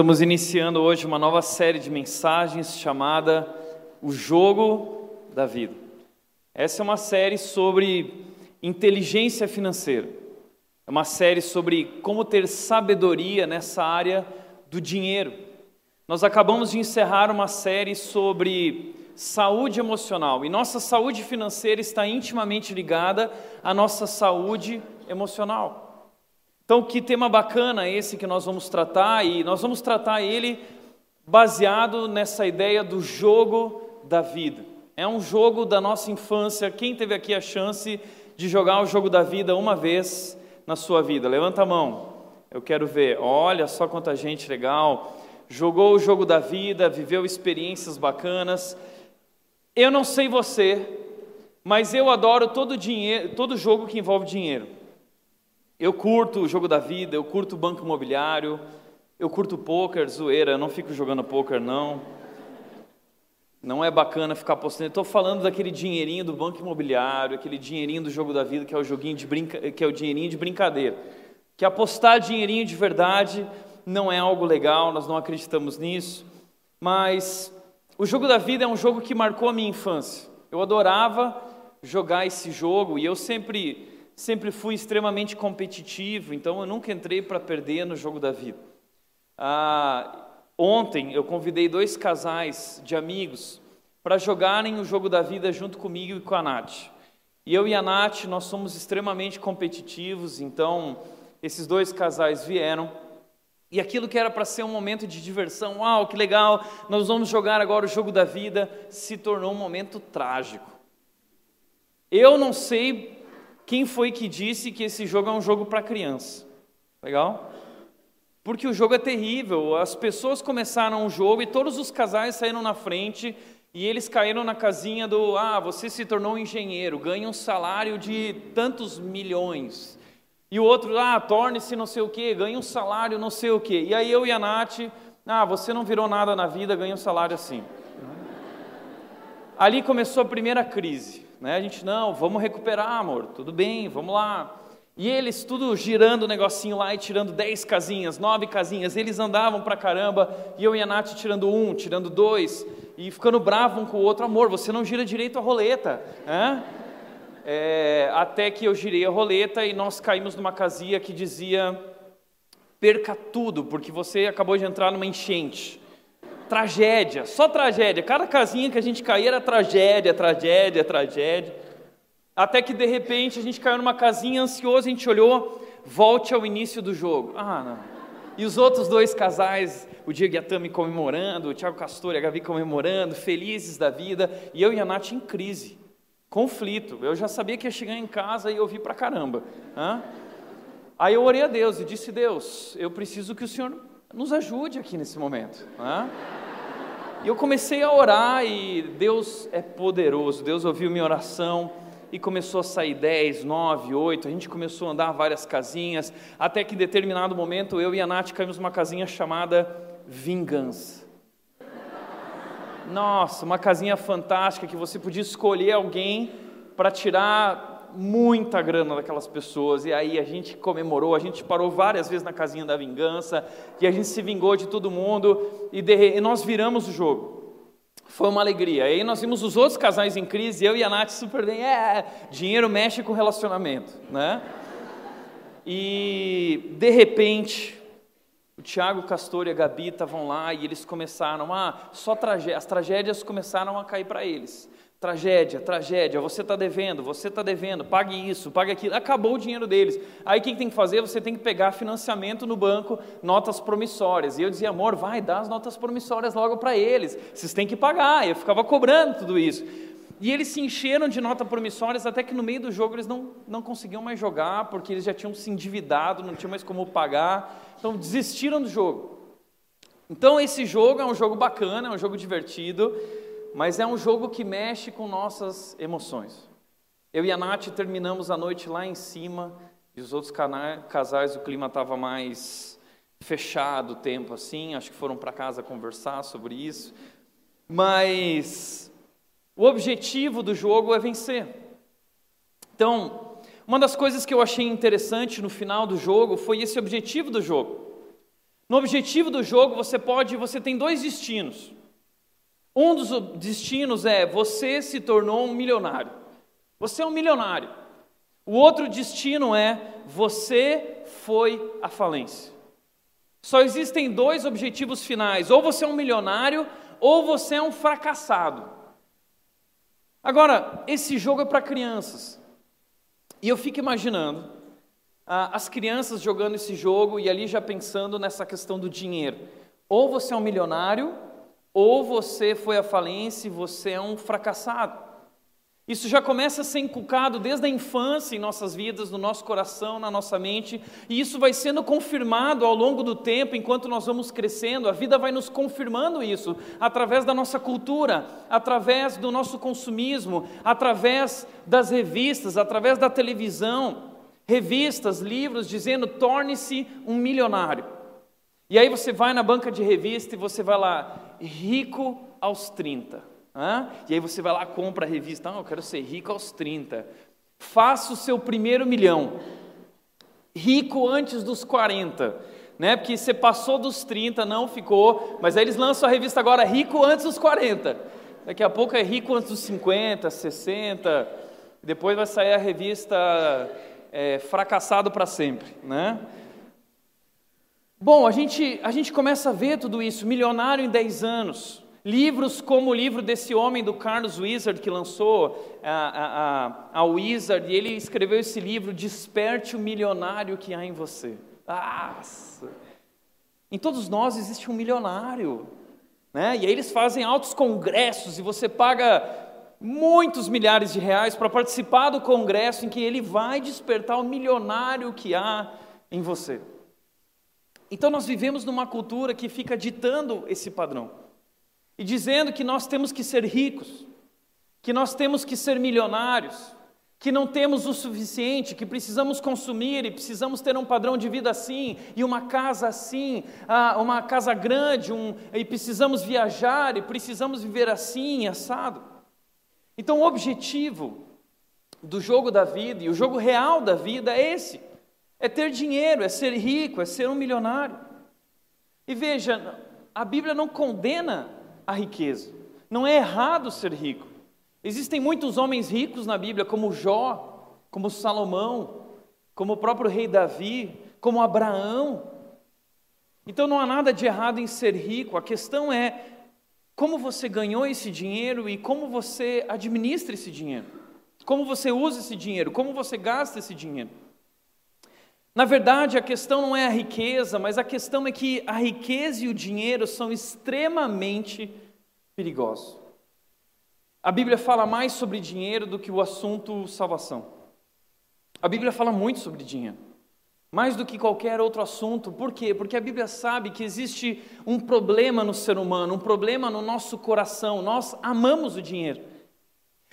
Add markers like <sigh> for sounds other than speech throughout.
Estamos iniciando hoje uma nova série de mensagens chamada O Jogo da Vida. Essa é uma série sobre inteligência financeira. É uma série sobre como ter sabedoria nessa área do dinheiro. Nós acabamos de encerrar uma série sobre saúde emocional e nossa saúde financeira está intimamente ligada à nossa saúde emocional. Então, que tema bacana esse que nós vamos tratar, e nós vamos tratar ele baseado nessa ideia do jogo da vida. É um jogo da nossa infância. Quem teve aqui a chance de jogar o jogo da vida uma vez na sua vida? Levanta a mão. Eu quero ver. Olha só quanta gente legal. Jogou o jogo da vida, viveu experiências bacanas. Eu não sei você, mas eu adoro todo dinheiro, todo jogo que envolve dinheiro. Eu curto o jogo da vida, eu curto o banco imobiliário, eu curto poker, zoeira, eu não fico jogando poker não. Não é bacana ficar apostando. Estou falando daquele dinheirinho do banco imobiliário, aquele dinheirinho do jogo da vida, que é o joguinho de brinca... que é o dinheirinho de brincadeira. Que apostar dinheirinho de verdade não é algo legal, nós não acreditamos nisso. Mas o jogo da vida é um jogo que marcou a minha infância. Eu adorava jogar esse jogo e eu sempre sempre fui extremamente competitivo, então eu nunca entrei para perder no jogo da vida. Ah, ontem eu convidei dois casais de amigos para jogarem o jogo da vida junto comigo e com a Nath. E eu e a Nath, nós somos extremamente competitivos, então esses dois casais vieram. E aquilo que era para ser um momento de diversão, uau, que legal, nós vamos jogar agora o jogo da vida, se tornou um momento trágico. Eu não sei quem foi que disse que esse jogo é um jogo para criança? Legal? Porque o jogo é terrível. As pessoas começaram o jogo e todos os casais saíram na frente e eles caíram na casinha do: ah, você se tornou um engenheiro, ganha um salário de tantos milhões. E o outro, ah, torne-se não sei o quê, ganha um salário não sei o quê. E aí eu e a Nath, ah, você não virou nada na vida, ganha um salário assim. Ali começou a primeira crise. Né? A gente, não, vamos recuperar, amor, tudo bem, vamos lá. E eles tudo girando o negocinho lá e tirando dez casinhas, nove casinhas. Eles andavam pra caramba e eu e a Nath tirando um, tirando dois e ficando bravo um com o outro. Amor, você não gira direito a roleta. É, até que eu girei a roleta e nós caímos numa casinha que dizia: perca tudo, porque você acabou de entrar numa enchente tragédia, só tragédia. Cada casinha que a gente caía era tragédia, tragédia, tragédia. Até que de repente a gente caiu numa casinha ansioso, a gente olhou, volte ao início do jogo. Ah, não. E os outros dois casais, o Diego e a Tami comemorando, o Thiago Castor e a Gavi comemorando, felizes da vida, e eu e a Nath em crise, conflito. Eu já sabia que ia chegar em casa e eu vi pra caramba. Hã? Aí eu orei a Deus e disse: Deus, eu preciso que o Senhor nos ajude aqui nesse momento. Hã? E eu comecei a orar e Deus é poderoso. Deus ouviu minha oração e começou a sair 10, 9, 8. A gente começou a andar várias casinhas, até que em determinado momento eu e a Nath caímos numa casinha chamada Vingança. Nossa, uma casinha fantástica que você podia escolher alguém para tirar muita grana daquelas pessoas, e aí a gente comemorou, a gente parou várias vezes na casinha da vingança, e a gente se vingou de todo mundo, e, de, e nós viramos o jogo. Foi uma alegria. Aí nós vimos os outros casais em crise, eu e a Nath super bem, é, dinheiro mexe com relacionamento, né? E de repente, o Tiago, Castor e a Gabi estavam lá e eles começaram a, só tragé as tragédias começaram a cair para eles. Tragédia, tragédia, você está devendo, você está devendo, pague isso, pague aquilo. Acabou o dinheiro deles. Aí o que tem que fazer? Você tem que pegar financiamento no banco, notas promissórias. E eu dizia, amor, vai, dá as notas promissórias logo para eles. Vocês têm que pagar. E eu ficava cobrando tudo isso. E eles se encheram de notas promissórias até que no meio do jogo eles não, não conseguiam mais jogar, porque eles já tinham se endividado, não tinham mais como pagar. Então desistiram do jogo. Então esse jogo é um jogo bacana, é um jogo divertido mas é um jogo que mexe com nossas emoções. Eu e a Nath terminamos a noite lá em cima, e os outros casais, o clima estava mais fechado o tempo assim, acho que foram para casa conversar sobre isso. Mas o objetivo do jogo é vencer. Então, uma das coisas que eu achei interessante no final do jogo foi esse objetivo do jogo. No objetivo do jogo, você pode, você tem dois destinos. Um dos destinos é você se tornou um milionário. Você é um milionário. O outro destino é você foi à falência. Só existem dois objetivos finais: ou você é um milionário, ou você é um fracassado. Agora, esse jogo é para crianças. E eu fico imaginando ah, as crianças jogando esse jogo e ali já pensando nessa questão do dinheiro. Ou você é um milionário, ou você foi à falência e você é um fracassado. Isso já começa a ser inculcado desde a infância em nossas vidas, no nosso coração, na nossa mente, e isso vai sendo confirmado ao longo do tempo, enquanto nós vamos crescendo. A vida vai nos confirmando isso, através da nossa cultura, através do nosso consumismo, através das revistas, através da televisão, revistas, livros dizendo: torne-se um milionário. E aí você vai na banca de revista e você vai lá, rico aos 30. E aí você vai lá, compra a revista, ah, eu quero ser rico aos 30. Faça o seu primeiro milhão. Rico antes dos 40. Né? Porque você passou dos 30, não ficou, mas aí eles lançam a revista agora rico antes dos 40. Daqui a pouco é rico antes dos 50, 60. Depois vai sair a revista é, fracassado para sempre, né? Bom, a gente, a gente começa a ver tudo isso, milionário em 10 anos, Livros como o livro desse homem do Carlos Wizard, que lançou a, a, a Wizard, e ele escreveu esse livro, Desperte o Milionário que há em você. Nossa! Em todos nós existe um milionário. Né? E aí eles fazem altos congressos e você paga muitos milhares de reais para participar do congresso em que ele vai despertar o milionário que há em você. Então nós vivemos numa cultura que fica ditando esse padrão e dizendo que nós temos que ser ricos, que nós temos que ser milionários, que não temos o suficiente, que precisamos consumir e precisamos ter um padrão de vida assim, e uma casa assim, uma casa grande, um, e precisamos viajar e precisamos viver assim, assado. Então, o objetivo do jogo da vida e o jogo real da vida é esse: é ter dinheiro, é ser rico, é ser um milionário. E veja, a Bíblia não condena a riqueza. Não é errado ser rico. Existem muitos homens ricos na Bíblia, como Jó, como Salomão, como o próprio rei Davi, como Abraão. Então não há nada de errado em ser rico, a questão é como você ganhou esse dinheiro e como você administra esse dinheiro, como você usa esse dinheiro, como você gasta esse dinheiro. Na verdade, a questão não é a riqueza, mas a questão é que a riqueza e o dinheiro são extremamente perigosos. A Bíblia fala mais sobre dinheiro do que o assunto salvação. A Bíblia fala muito sobre dinheiro, mais do que qualquer outro assunto. Por quê? Porque a Bíblia sabe que existe um problema no ser humano, um problema no nosso coração. Nós amamos o dinheiro.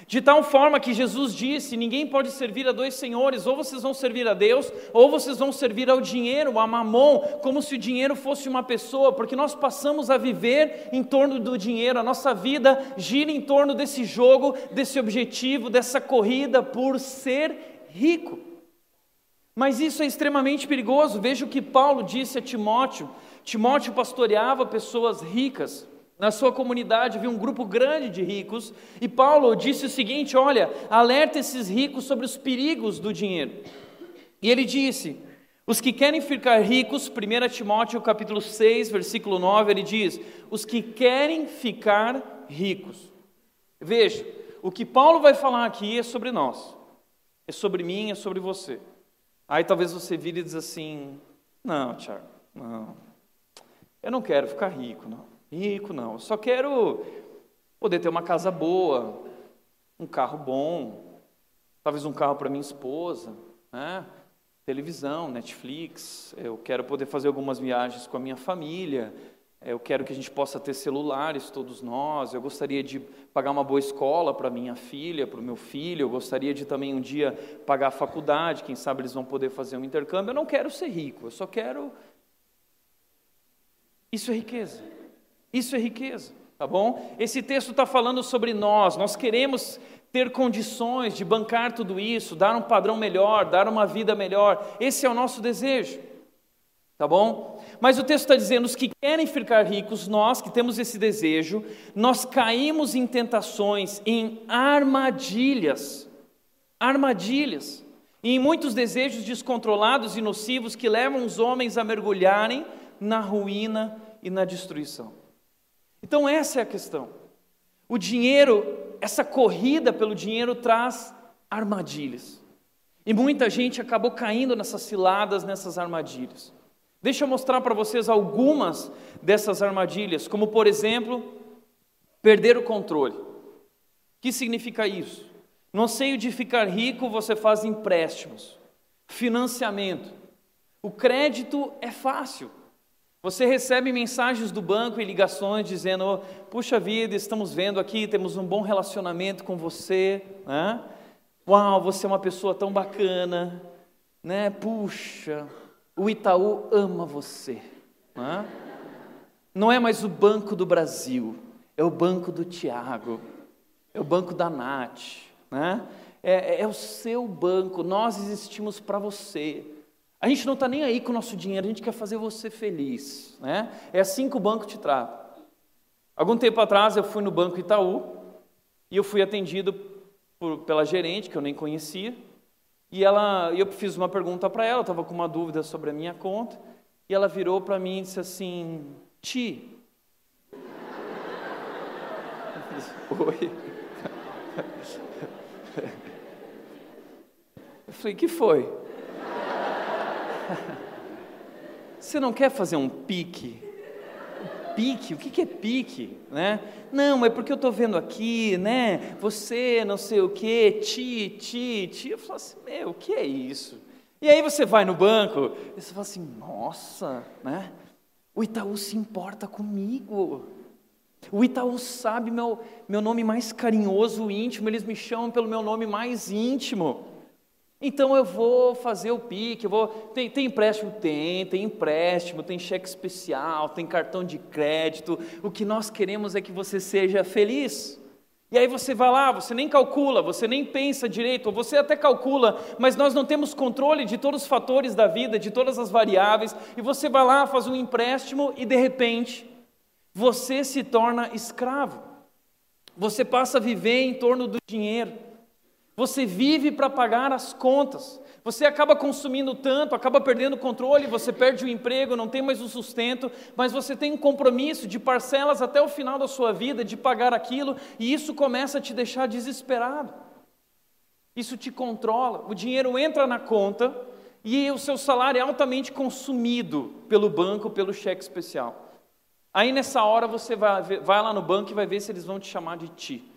De tal forma que Jesus disse: ninguém pode servir a dois senhores, ou vocês vão servir a Deus, ou vocês vão servir ao dinheiro, a mamon, como se o dinheiro fosse uma pessoa, porque nós passamos a viver em torno do dinheiro, a nossa vida gira em torno desse jogo, desse objetivo, dessa corrida por ser rico. Mas isso é extremamente perigoso. Veja o que Paulo disse a Timóteo: Timóteo pastoreava pessoas ricas. Na sua comunidade havia um grupo grande de ricos, e Paulo disse o seguinte: Olha, alerta esses ricos sobre os perigos do dinheiro. E ele disse: Os que querem ficar ricos, 1 Timóteo capítulo 6, versículo 9, ele diz: Os que querem ficar ricos. Veja, o que Paulo vai falar aqui é sobre nós, é sobre mim, é sobre você. Aí talvez você vire e diz assim: Não, Tiago, não, eu não quero ficar rico, não. Rico não, só quero poder ter uma casa boa, um carro bom, talvez um carro para minha esposa, né? televisão, Netflix, eu quero poder fazer algumas viagens com a minha família, eu quero que a gente possa ter celulares, todos nós. Eu gostaria de pagar uma boa escola para minha filha, para o meu filho. Eu gostaria de também um dia pagar a faculdade. Quem sabe eles vão poder fazer um intercâmbio. Eu não quero ser rico, eu só quero. Isso é riqueza. Isso é riqueza, tá bom? Esse texto está falando sobre nós, nós queremos ter condições de bancar tudo isso, dar um padrão melhor, dar uma vida melhor, esse é o nosso desejo. Tá bom? Mas o texto está dizendo: os que querem ficar ricos, nós que temos esse desejo, nós caímos em tentações, em armadilhas. Armadilhas. E em muitos desejos descontrolados e nocivos que levam os homens a mergulharem na ruína e na destruição. Então, essa é a questão. O dinheiro, essa corrida pelo dinheiro traz armadilhas. E muita gente acabou caindo nessas ciladas, nessas armadilhas. Deixa eu mostrar para vocês algumas dessas armadilhas, como por exemplo, perder o controle. O que significa isso? No anseio de ficar rico, você faz empréstimos, financiamento. O crédito é fácil. Você recebe mensagens do banco e ligações dizendo: Puxa vida, estamos vendo aqui, temos um bom relacionamento com você. Né? Uau, você é uma pessoa tão bacana. Né? Puxa, o Itaú ama você. Né? Não é mais o Banco do Brasil, é o Banco do Tiago, é o Banco da Nath. Né? É, é o seu banco, nós existimos para você. A gente não está nem aí com o nosso dinheiro, a gente quer fazer você feliz. Né? É assim que o banco te trata. Algum tempo atrás eu fui no Banco Itaú e eu fui atendido por, pela gerente, que eu nem conhecia, e ela, eu fiz uma pergunta para ela, estava com uma dúvida sobre a minha conta, e ela virou para mim e disse assim: Ti. Oi. Eu falei: Que foi? <laughs> Você não quer fazer um pique? Pique? O que é pique? Né? Não, é porque eu estou vendo aqui, né? Você, não sei o que, ti, ti, ti. Eu falo assim, meu, o que é isso? E aí você vai no banco e você fala assim, nossa, né? O Itaú se importa comigo. O Itaú sabe meu, meu nome mais carinhoso, íntimo, eles me chamam pelo meu nome mais íntimo. Então eu vou fazer o pique, eu vou. Tem, tem empréstimo? Tem, tem empréstimo, tem cheque especial, tem cartão de crédito. O que nós queremos é que você seja feliz. E aí você vai lá, você nem calcula, você nem pensa direito, ou você até calcula, mas nós não temos controle de todos os fatores da vida, de todas as variáveis, e você vai lá, faz um empréstimo e de repente você se torna escravo. Você passa a viver em torno do dinheiro. Você vive para pagar as contas. Você acaba consumindo tanto, acaba perdendo o controle, você perde o emprego, não tem mais o sustento, mas você tem um compromisso de parcelas até o final da sua vida de pagar aquilo, e isso começa a te deixar desesperado. Isso te controla. O dinheiro entra na conta e o seu salário é altamente consumido pelo banco, pelo cheque especial. Aí nessa hora você vai, vai lá no banco e vai ver se eles vão te chamar de ti.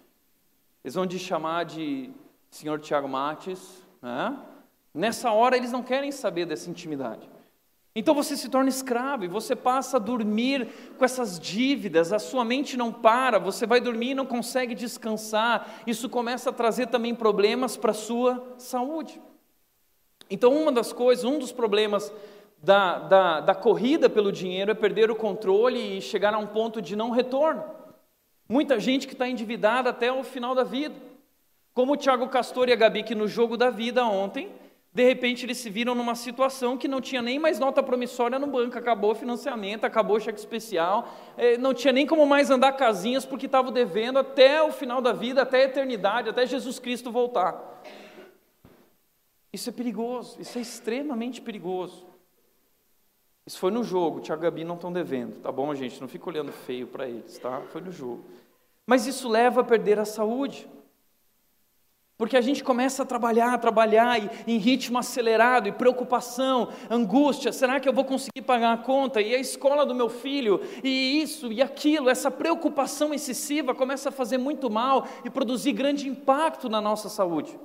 Eles vão te chamar de senhor Tiago Mates, né? nessa hora eles não querem saber dessa intimidade. Então você se torna escravo e você passa a dormir com essas dívidas, a sua mente não para, você vai dormir e não consegue descansar, isso começa a trazer também problemas para a sua saúde. Então, uma das coisas, um dos problemas da, da, da corrida pelo dinheiro é perder o controle e chegar a um ponto de não retorno. Muita gente que está endividada até o final da vida. Como o Thiago Castor e a Gabi, que no jogo da vida ontem, de repente eles se viram numa situação que não tinha nem mais nota promissória no banco, acabou o financiamento, acabou o cheque especial, eh, não tinha nem como mais andar casinhas porque estavam devendo até o final da vida, até a eternidade, até Jesus Cristo voltar. Isso é perigoso, isso é extremamente perigoso. Isso foi no jogo, o Thiago e Gabi não estão devendo, tá bom, gente? Não fica olhando feio para eles, tá? Foi no jogo. Mas isso leva a perder a saúde. Porque a gente começa a trabalhar, a trabalhar em ritmo acelerado, e preocupação, angústia, será que eu vou conseguir pagar a conta? E a escola do meu filho, e isso e aquilo, essa preocupação excessiva começa a fazer muito mal e produzir grande impacto na nossa saúde.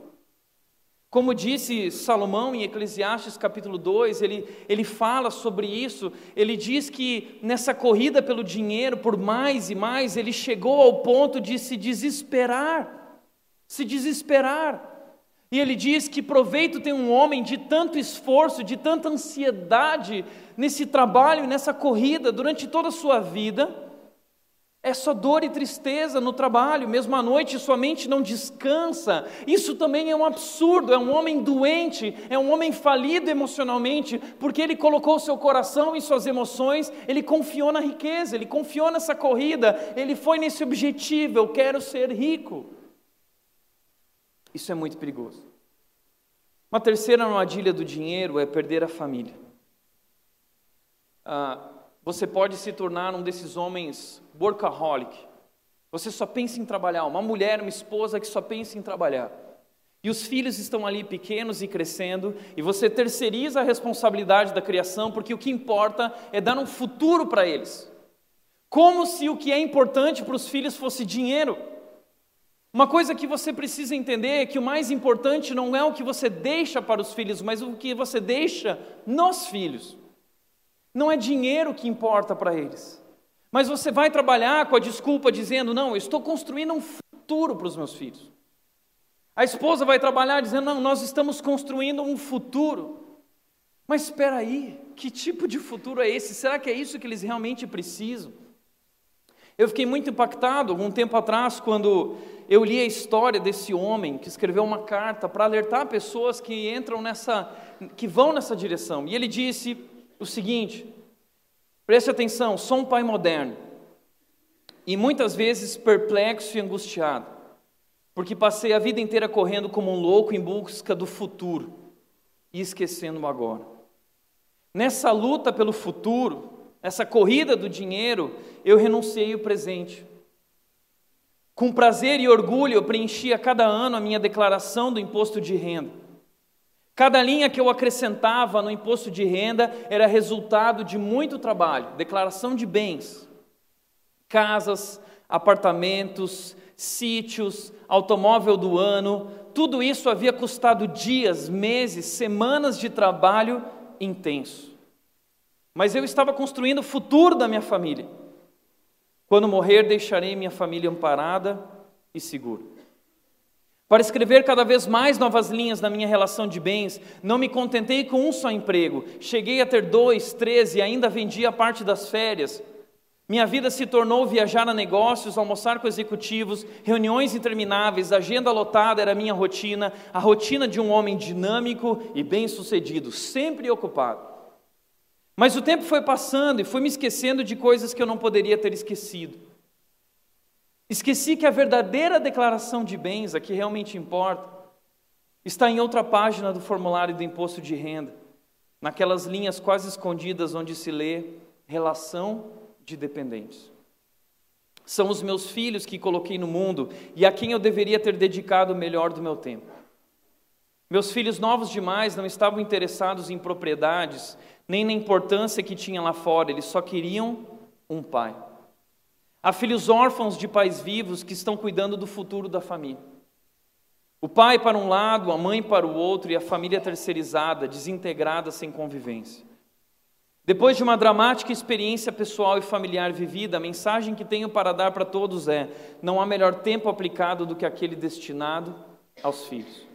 Como disse Salomão em Eclesiastes capítulo 2, ele, ele fala sobre isso, ele diz que nessa corrida pelo dinheiro, por mais e mais, ele chegou ao ponto de se desesperar se desesperar. E ele diz que proveito tem um homem de tanto esforço, de tanta ansiedade nesse trabalho, nessa corrida, durante toda a sua vida. É só dor e tristeza no trabalho, mesmo à noite sua mente não descansa. Isso também é um absurdo. É um homem doente, é um homem falido emocionalmente, porque ele colocou seu coração e suas emoções, ele confiou na riqueza, ele confiou nessa corrida, ele foi nesse objetivo: eu quero ser rico. Isso é muito perigoso. Uma terceira armadilha do dinheiro é perder a família. Ah, você pode se tornar um desses homens workaholic. Você só pensa em trabalhar, uma mulher, uma esposa que só pensa em trabalhar. E os filhos estão ali pequenos e crescendo, e você terceiriza a responsabilidade da criação, porque o que importa é dar um futuro para eles. Como se o que é importante para os filhos fosse dinheiro. Uma coisa que você precisa entender é que o mais importante não é o que você deixa para os filhos, mas o que você deixa nos filhos. Não é dinheiro que importa para eles. Mas você vai trabalhar com a desculpa dizendo: não, eu estou construindo um futuro para os meus filhos. A esposa vai trabalhar dizendo: não, nós estamos construindo um futuro. Mas espera aí, que tipo de futuro é esse? Será que é isso que eles realmente precisam? Eu fiquei muito impactado algum tempo atrás quando eu li a história desse homem que escreveu uma carta para alertar pessoas que entram nessa, que vão nessa direção. E ele disse: o seguinte: preste atenção, sou um pai moderno e muitas vezes perplexo e angustiado, porque passei a vida inteira correndo como um louco em busca do futuro e esquecendo o agora. Nessa luta pelo futuro, essa corrida do dinheiro, eu renunciei o presente. Com prazer e orgulho, eu preenchia cada ano a minha declaração do imposto de renda. Cada linha que eu acrescentava no imposto de renda era resultado de muito trabalho, declaração de bens, casas, apartamentos, sítios, automóvel do ano, tudo isso havia custado dias, meses, semanas de trabalho intenso. Mas eu estava construindo o futuro da minha família. Quando morrer, deixarei minha família amparada e segura. Para escrever cada vez mais novas linhas na minha relação de bens, não me contentei com um só emprego. Cheguei a ter dois, três e ainda vendia parte das férias. Minha vida se tornou viajar a negócios, almoçar com executivos, reuniões intermináveis, agenda lotada era a minha rotina, a rotina de um homem dinâmico e bem-sucedido, sempre ocupado. Mas o tempo foi passando e fui me esquecendo de coisas que eu não poderia ter esquecido. Esqueci que a verdadeira declaração de bens, a que realmente importa, está em outra página do formulário do imposto de renda, naquelas linhas quase escondidas onde se lê relação de dependentes. São os meus filhos que coloquei no mundo e a quem eu deveria ter dedicado o melhor do meu tempo. Meus filhos novos demais não estavam interessados em propriedades, nem na importância que tinha lá fora, eles só queriam um pai. Há filhos órfãos de pais vivos que estão cuidando do futuro da família. O pai para um lado, a mãe para o outro e a família terceirizada, desintegrada sem convivência. Depois de uma dramática experiência pessoal e familiar vivida, a mensagem que tenho para dar para todos é: não há melhor tempo aplicado do que aquele destinado aos filhos.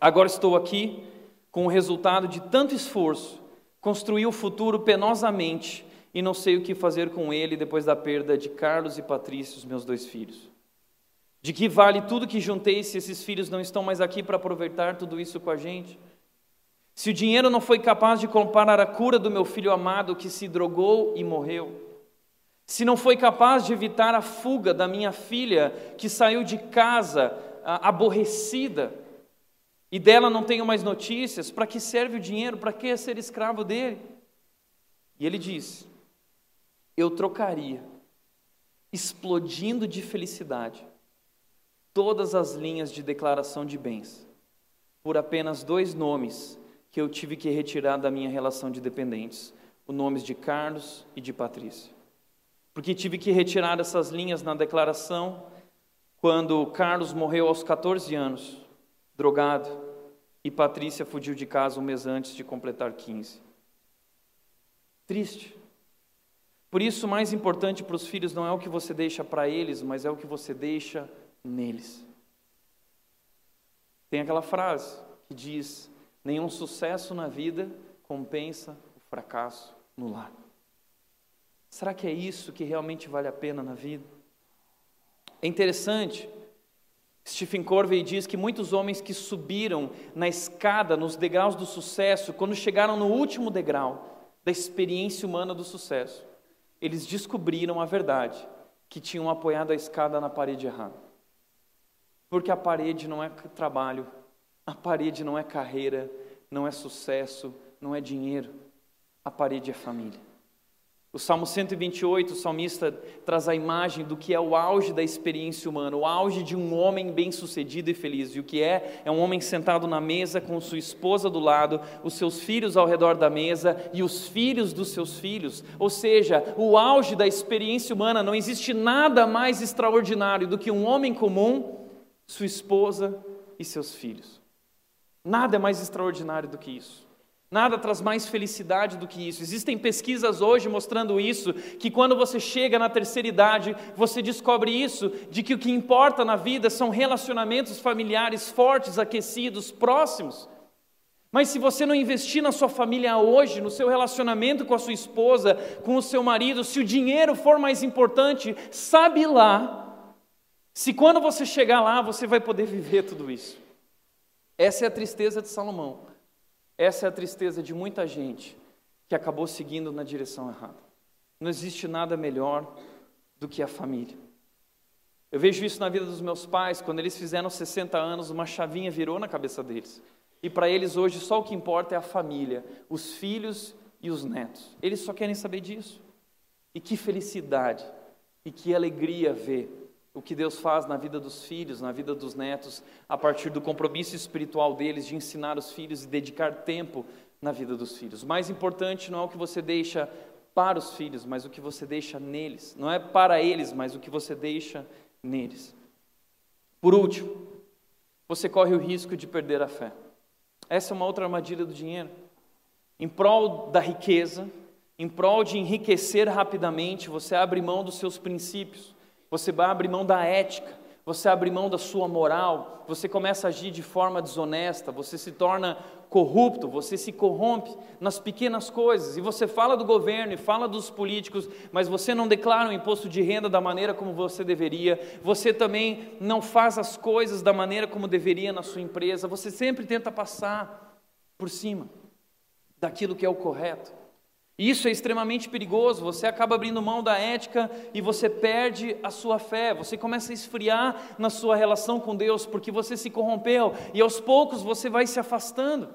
Agora estou aqui com o resultado de tanto esforço, construí o futuro penosamente e não sei o que fazer com ele depois da perda de Carlos e Patrícia, os meus dois filhos. De que vale tudo que juntei se esses filhos não estão mais aqui para aproveitar tudo isso com a gente? Se o dinheiro não foi capaz de comparar a cura do meu filho amado que se drogou e morreu, se não foi capaz de evitar a fuga da minha filha que saiu de casa aborrecida e dela não tenho mais notícias, para que serve o dinheiro? Para que ser escravo dele? E ele diz: eu trocaria, explodindo de felicidade, todas as linhas de declaração de bens por apenas dois nomes que eu tive que retirar da minha relação de dependentes: os nomes de Carlos e de Patrícia. Porque tive que retirar essas linhas na declaração quando Carlos morreu aos 14 anos, drogado, e Patrícia fugiu de casa um mês antes de completar 15. Triste. Por isso, o mais importante para os filhos não é o que você deixa para eles, mas é o que você deixa neles. Tem aquela frase que diz: nenhum sucesso na vida compensa o fracasso no lar. Será que é isso que realmente vale a pena na vida? É interessante, Stephen Covey diz que muitos homens que subiram na escada, nos degraus do sucesso, quando chegaram no último degrau da experiência humana do sucesso, eles descobriram a verdade, que tinham apoiado a escada na parede errada. Porque a parede não é trabalho, a parede não é carreira, não é sucesso, não é dinheiro, a parede é família. O Salmo 128, o salmista traz a imagem do que é o auge da experiência humana, o auge de um homem bem-sucedido e feliz. E o que é? É um homem sentado na mesa com sua esposa do lado, os seus filhos ao redor da mesa e os filhos dos seus filhos. Ou seja, o auge da experiência humana, não existe nada mais extraordinário do que um homem comum, sua esposa e seus filhos. Nada é mais extraordinário do que isso. Nada traz mais felicidade do que isso. Existem pesquisas hoje mostrando isso, que quando você chega na terceira idade, você descobre isso, de que o que importa na vida são relacionamentos familiares fortes, aquecidos, próximos. Mas se você não investir na sua família hoje, no seu relacionamento com a sua esposa, com o seu marido, se o dinheiro for mais importante, sabe lá, se quando você chegar lá, você vai poder viver tudo isso. Essa é a tristeza de Salomão. Essa é a tristeza de muita gente que acabou seguindo na direção errada. Não existe nada melhor do que a família. Eu vejo isso na vida dos meus pais, quando eles fizeram 60 anos, uma chavinha virou na cabeça deles. E para eles hoje só o que importa é a família, os filhos e os netos. Eles só querem saber disso. E que felicidade e que alegria ver o que Deus faz na vida dos filhos, na vida dos netos, a partir do compromisso espiritual deles de ensinar os filhos e dedicar tempo na vida dos filhos. O mais importante não é o que você deixa para os filhos, mas o que você deixa neles. Não é para eles, mas o que você deixa neles. Por último, você corre o risco de perder a fé. Essa é uma outra armadilha do dinheiro. Em prol da riqueza, em prol de enriquecer rapidamente, você abre mão dos seus princípios você abre mão da ética, você abre mão da sua moral, você começa a agir de forma desonesta, você se torna corrupto, você se corrompe nas pequenas coisas, e você fala do governo e fala dos políticos, mas você não declara o imposto de renda da maneira como você deveria, você também não faz as coisas da maneira como deveria na sua empresa, você sempre tenta passar por cima daquilo que é o correto. Isso é extremamente perigoso. Você acaba abrindo mão da ética e você perde a sua fé. Você começa a esfriar na sua relação com Deus porque você se corrompeu e aos poucos você vai se afastando,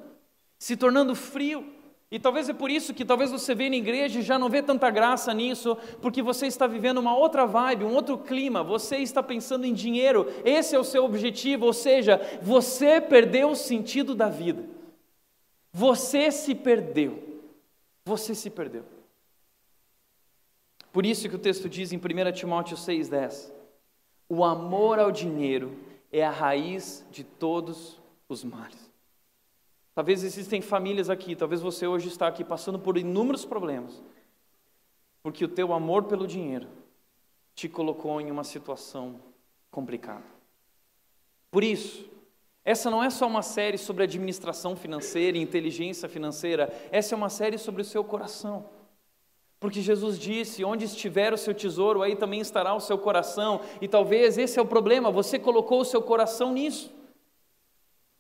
se tornando frio. E talvez é por isso que talvez você vê na igreja e já não vê tanta graça nisso, porque você está vivendo uma outra vibe, um outro clima, você está pensando em dinheiro, esse é o seu objetivo, ou seja, você perdeu o sentido da vida. Você se perdeu você se perdeu. Por isso que o texto diz em 1 Timóteo 6,10: O amor ao dinheiro é a raiz de todos os males. Talvez existem famílias aqui, talvez você hoje está aqui passando por inúmeros problemas, porque o teu amor pelo dinheiro te colocou em uma situação complicada. Por isso, essa não é só uma série sobre administração financeira e inteligência financeira, essa é uma série sobre o seu coração. Porque Jesus disse: onde estiver o seu tesouro, aí também estará o seu coração. E talvez esse é o problema, você colocou o seu coração nisso.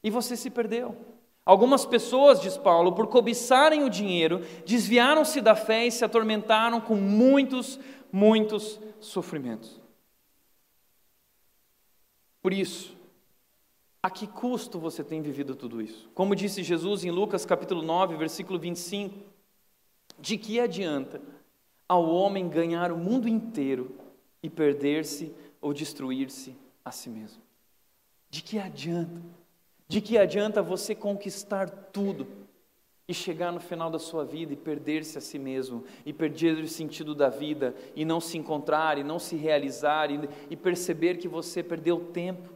E você se perdeu. Algumas pessoas, diz Paulo, por cobiçarem o dinheiro, desviaram-se da fé e se atormentaram com muitos, muitos sofrimentos. Por isso, a que custo você tem vivido tudo isso? Como disse Jesus em Lucas capítulo 9, versículo 25, de que adianta ao homem ganhar o mundo inteiro e perder-se ou destruir-se a si mesmo? De que adianta? De que adianta você conquistar tudo e chegar no final da sua vida e perder-se a si mesmo, e perder o sentido da vida, e não se encontrar, e não se realizar, e, e perceber que você perdeu tempo?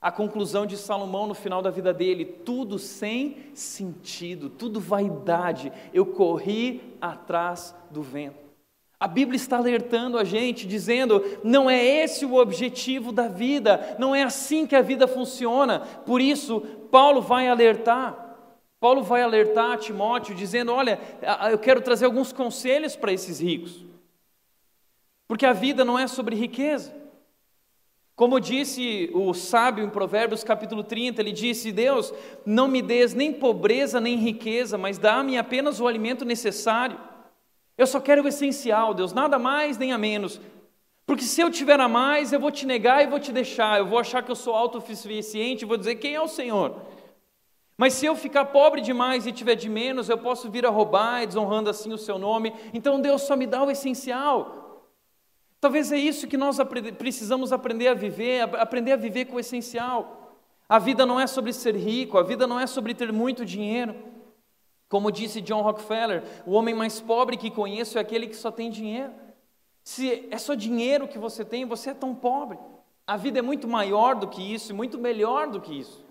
A conclusão de Salomão no final da vida dele, tudo sem sentido, tudo vaidade. Eu corri atrás do vento. A Bíblia está alertando a gente, dizendo: não é esse o objetivo da vida, não é assim que a vida funciona. Por isso, Paulo vai alertar. Paulo vai alertar Timóteo, dizendo: olha, eu quero trazer alguns conselhos para esses ricos. Porque a vida não é sobre riqueza. Como disse o sábio em Provérbios capítulo 30, ele disse: Deus, não me des nem pobreza nem riqueza, mas dá-me apenas o alimento necessário. Eu só quero o essencial, Deus, nada mais nem a menos. Porque se eu tiver a mais, eu vou te negar e vou te deixar. Eu vou achar que eu sou autossuficiente e vou dizer quem é o Senhor. Mas se eu ficar pobre demais e tiver de menos, eu posso vir a roubar, desonrando assim o seu nome. Então Deus só me dá o essencial. Talvez é isso que nós precisamos aprender a viver, aprender a viver com o essencial. A vida não é sobre ser rico, a vida não é sobre ter muito dinheiro. Como disse John Rockefeller, o homem mais pobre que conheço é aquele que só tem dinheiro. Se é só dinheiro que você tem, você é tão pobre. A vida é muito maior do que isso e muito melhor do que isso.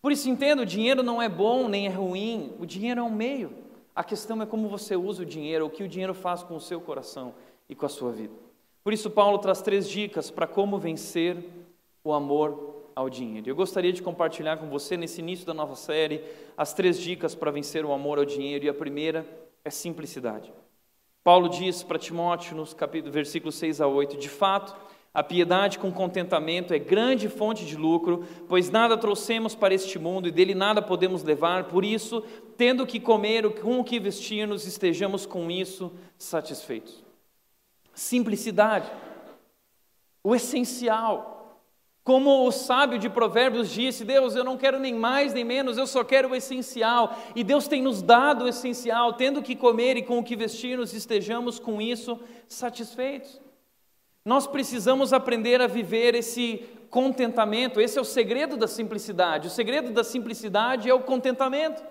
Por isso entendo, o dinheiro não é bom nem é ruim, o dinheiro é um meio. A questão é como você usa o dinheiro, o que o dinheiro faz com o seu coração e com a sua vida. Por isso, Paulo traz três dicas para como vencer o amor ao dinheiro. Eu gostaria de compartilhar com você, nesse início da nova série, as três dicas para vencer o amor ao dinheiro. E a primeira é simplicidade. Paulo diz para Timóteo, nos capítulos, versículos 6 a 8: De fato, a piedade com contentamento é grande fonte de lucro, pois nada trouxemos para este mundo e dele nada podemos levar, por isso, tendo que comer com o que vestir-nos, estejamos com isso satisfeitos. Simplicidade, o essencial. Como o sábio de Provérbios disse: Deus, eu não quero nem mais nem menos, eu só quero o essencial. E Deus tem nos dado o essencial, tendo o que comer e com o que vestir, nos estejamos com isso satisfeitos. Nós precisamos aprender a viver esse contentamento, esse é o segredo da simplicidade. O segredo da simplicidade é o contentamento.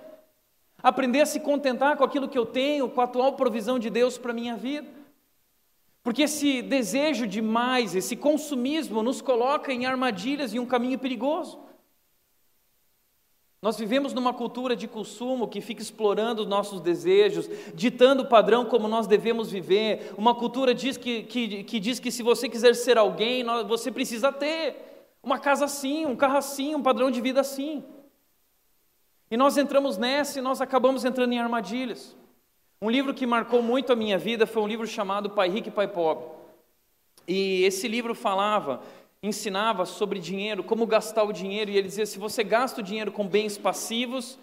Aprender a se contentar com aquilo que eu tenho, com a atual provisão de Deus para a minha vida. Porque esse desejo de mais, esse consumismo, nos coloca em armadilhas e um caminho perigoso. Nós vivemos numa cultura de consumo que fica explorando os nossos desejos, ditando o padrão como nós devemos viver. Uma cultura diz que, que, que diz que se você quiser ser alguém, você precisa ter uma casa assim, um carro assim, um padrão de vida assim. E nós entramos nessa e nós acabamos entrando em armadilhas. Um livro que marcou muito a minha vida foi um livro chamado Pai Rico e Pai Pobre. E esse livro falava, ensinava sobre dinheiro, como gastar o dinheiro, e ele dizia: se você gasta o dinheiro com bens passivos,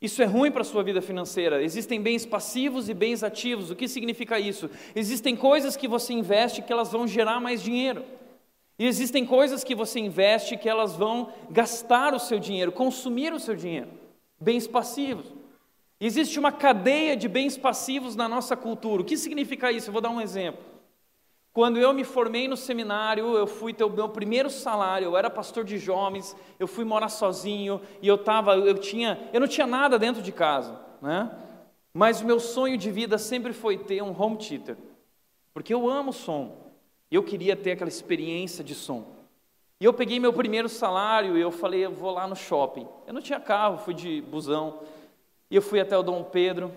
isso é ruim para a sua vida financeira. Existem bens passivos e bens ativos. O que significa isso? Existem coisas que você investe que elas vão gerar mais dinheiro. E existem coisas que você investe que elas vão gastar o seu dinheiro, consumir o seu dinheiro. Bens passivos. Existe uma cadeia de bens passivos na nossa cultura. O que significa isso? Eu vou dar um exemplo. Quando eu me formei no seminário, eu fui ter o meu primeiro salário, eu era pastor de jovens, eu fui morar sozinho e eu tava, eu tinha, eu não tinha nada dentro de casa, né? Mas o meu sonho de vida sempre foi ter um home theater. Porque eu amo som. Eu queria ter aquela experiência de som. E eu peguei meu primeiro salário e eu falei, eu vou lá no shopping. Eu não tinha carro, fui de busão. E eu fui até o Dom Pedro,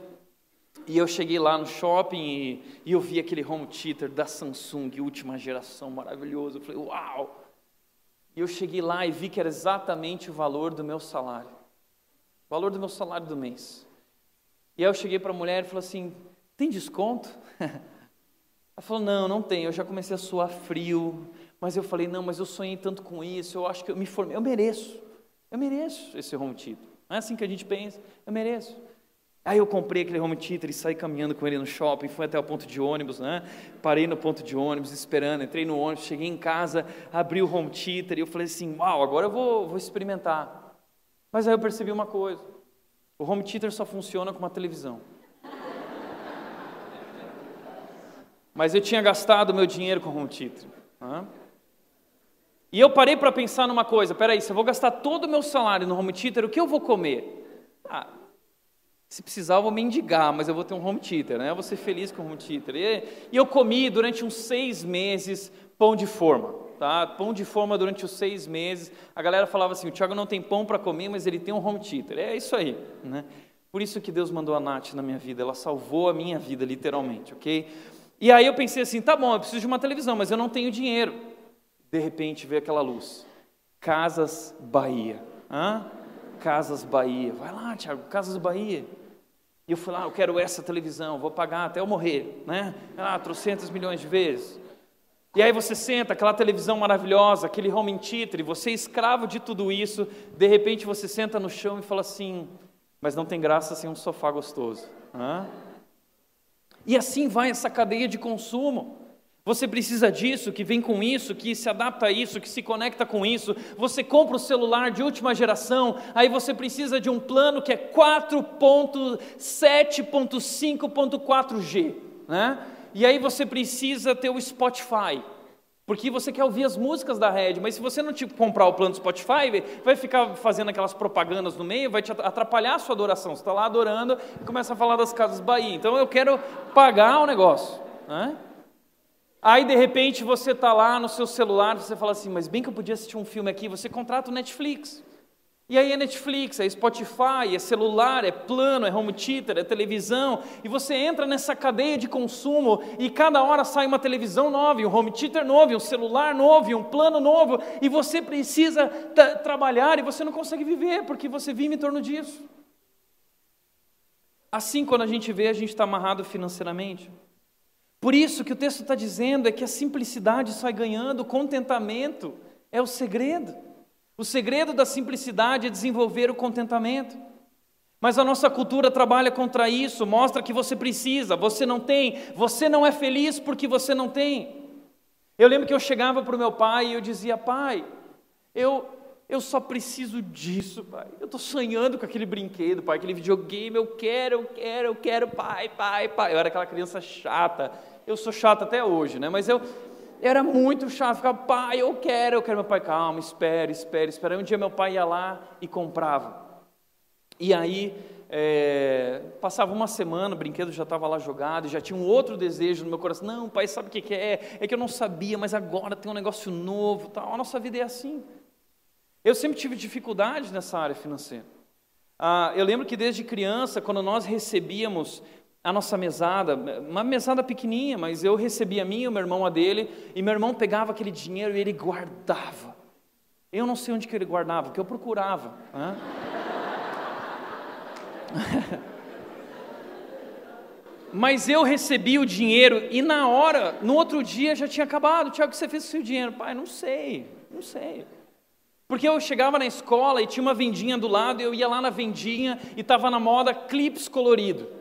e eu cheguei lá no shopping e, e, eu vi aquele home theater da Samsung, última geração, maravilhoso. Eu falei, uau! E eu cheguei lá e vi que era exatamente o valor do meu salário. O valor do meu salário do mês. E aí eu cheguei para a mulher e falei assim, tem desconto? <laughs> Ela falou, não, não tem. Eu já comecei a suar frio. Mas eu falei, não, mas eu sonhei tanto com isso, eu acho que eu me formei, eu mereço. Eu mereço esse home theater. Não é assim que a gente pensa, eu mereço. Aí eu comprei aquele home theater e saí caminhando com ele no shopping, fui até o ponto de ônibus, né? Parei no ponto de ônibus esperando, entrei no ônibus, cheguei em casa, abri o home theater e eu falei assim, uau, agora eu vou, vou experimentar. Mas aí eu percebi uma coisa, o home theater só funciona com uma televisão. Mas eu tinha gastado meu dinheiro com o home theater. Né? E eu parei para pensar numa coisa: peraí, se eu vou gastar todo o meu salário no home theater, o que eu vou comer? Ah, se precisar, eu vou mendigar, mas eu vou ter um home theater, né? Eu vou ser feliz com o home theater. E, e eu comi durante uns seis meses pão de forma, tá? Pão de forma durante os seis meses. A galera falava assim: o Tiago não tem pão para comer, mas ele tem um home theater. É isso aí, né? Por isso que Deus mandou a Nath na minha vida, ela salvou a minha vida, literalmente, ok? E aí eu pensei assim: tá bom, eu preciso de uma televisão, mas eu não tenho dinheiro. De repente veio aquela luz. Casas Bahia. Hã? Casas Bahia. Vai lá, Tiago, Casas Bahia. E eu fui lá, eu quero essa televisão, vou pagar até eu morrer, né? Ah, trocentas milhões de vezes. E aí você senta, aquela televisão maravilhosa, aquele home theater, você é escravo de tudo isso, de repente você senta no chão e fala assim, mas não tem graça sem um sofá gostoso. Hã? E assim vai essa cadeia de consumo. Você precisa disso, que vem com isso, que se adapta a isso, que se conecta com isso. Você compra o celular de última geração, aí você precisa de um plano que é 4.7.5.4G, né? E aí você precisa ter o Spotify, porque você quer ouvir as músicas da rede, mas se você não te comprar o plano do Spotify, vai ficar fazendo aquelas propagandas no meio, vai te atrapalhar a sua adoração. Você está lá adorando e começa a falar das casas Bahia. Então eu quero pagar o negócio. Né? Aí de repente você está lá no seu celular, você fala assim, mas bem que eu podia assistir um filme aqui, você contrata o Netflix. E aí é Netflix, é Spotify, é celular, é plano, é home theater, é televisão, e você entra nessa cadeia de consumo e cada hora sai uma televisão nova, um home theater novo, um celular novo, um plano novo, e você precisa trabalhar e você não consegue viver porque você vive em torno disso. Assim, quando a gente vê, a gente está amarrado financeiramente. Por isso que o texto está dizendo é que a simplicidade sai ganhando, o contentamento é o segredo. O segredo da simplicidade é desenvolver o contentamento. Mas a nossa cultura trabalha contra isso, mostra que você precisa, você não tem, você não é feliz porque você não tem. Eu lembro que eu chegava para o meu pai e eu dizia: Pai, eu, eu só preciso disso, pai. Eu estou sonhando com aquele brinquedo, pai, aquele videogame. Eu quero, eu quero, eu quero, pai, pai, pai. Eu era aquela criança chata. Eu sou chata até hoje, né? Mas eu, era muito chato, ficava, pai, eu quero, eu quero. Meu pai, calma, espere, espere, espere. Aí um dia meu pai ia lá e comprava. E aí, é, passava uma semana, o brinquedo já estava lá jogado, já tinha um outro desejo no meu coração. Não, pai, sabe o que, que é? É que eu não sabia, mas agora tem um negócio novo. Tal. A nossa vida é assim. Eu sempre tive dificuldade nessa área financeira. Ah, eu lembro que desde criança, quando nós recebíamos a nossa mesada, uma mesada pequenininha, mas eu recebia a minha, o meu irmão a dele, e meu irmão pegava aquele dinheiro e ele guardava. Eu não sei onde que ele guardava, porque eu procurava. Né? <laughs> mas eu recebi o dinheiro e na hora, no outro dia já tinha acabado. Tiago, o que você fez com o seu dinheiro? Pai, não sei, não sei. Porque eu chegava na escola e tinha uma vendinha do lado, eu ia lá na vendinha e estava na moda clips colorido.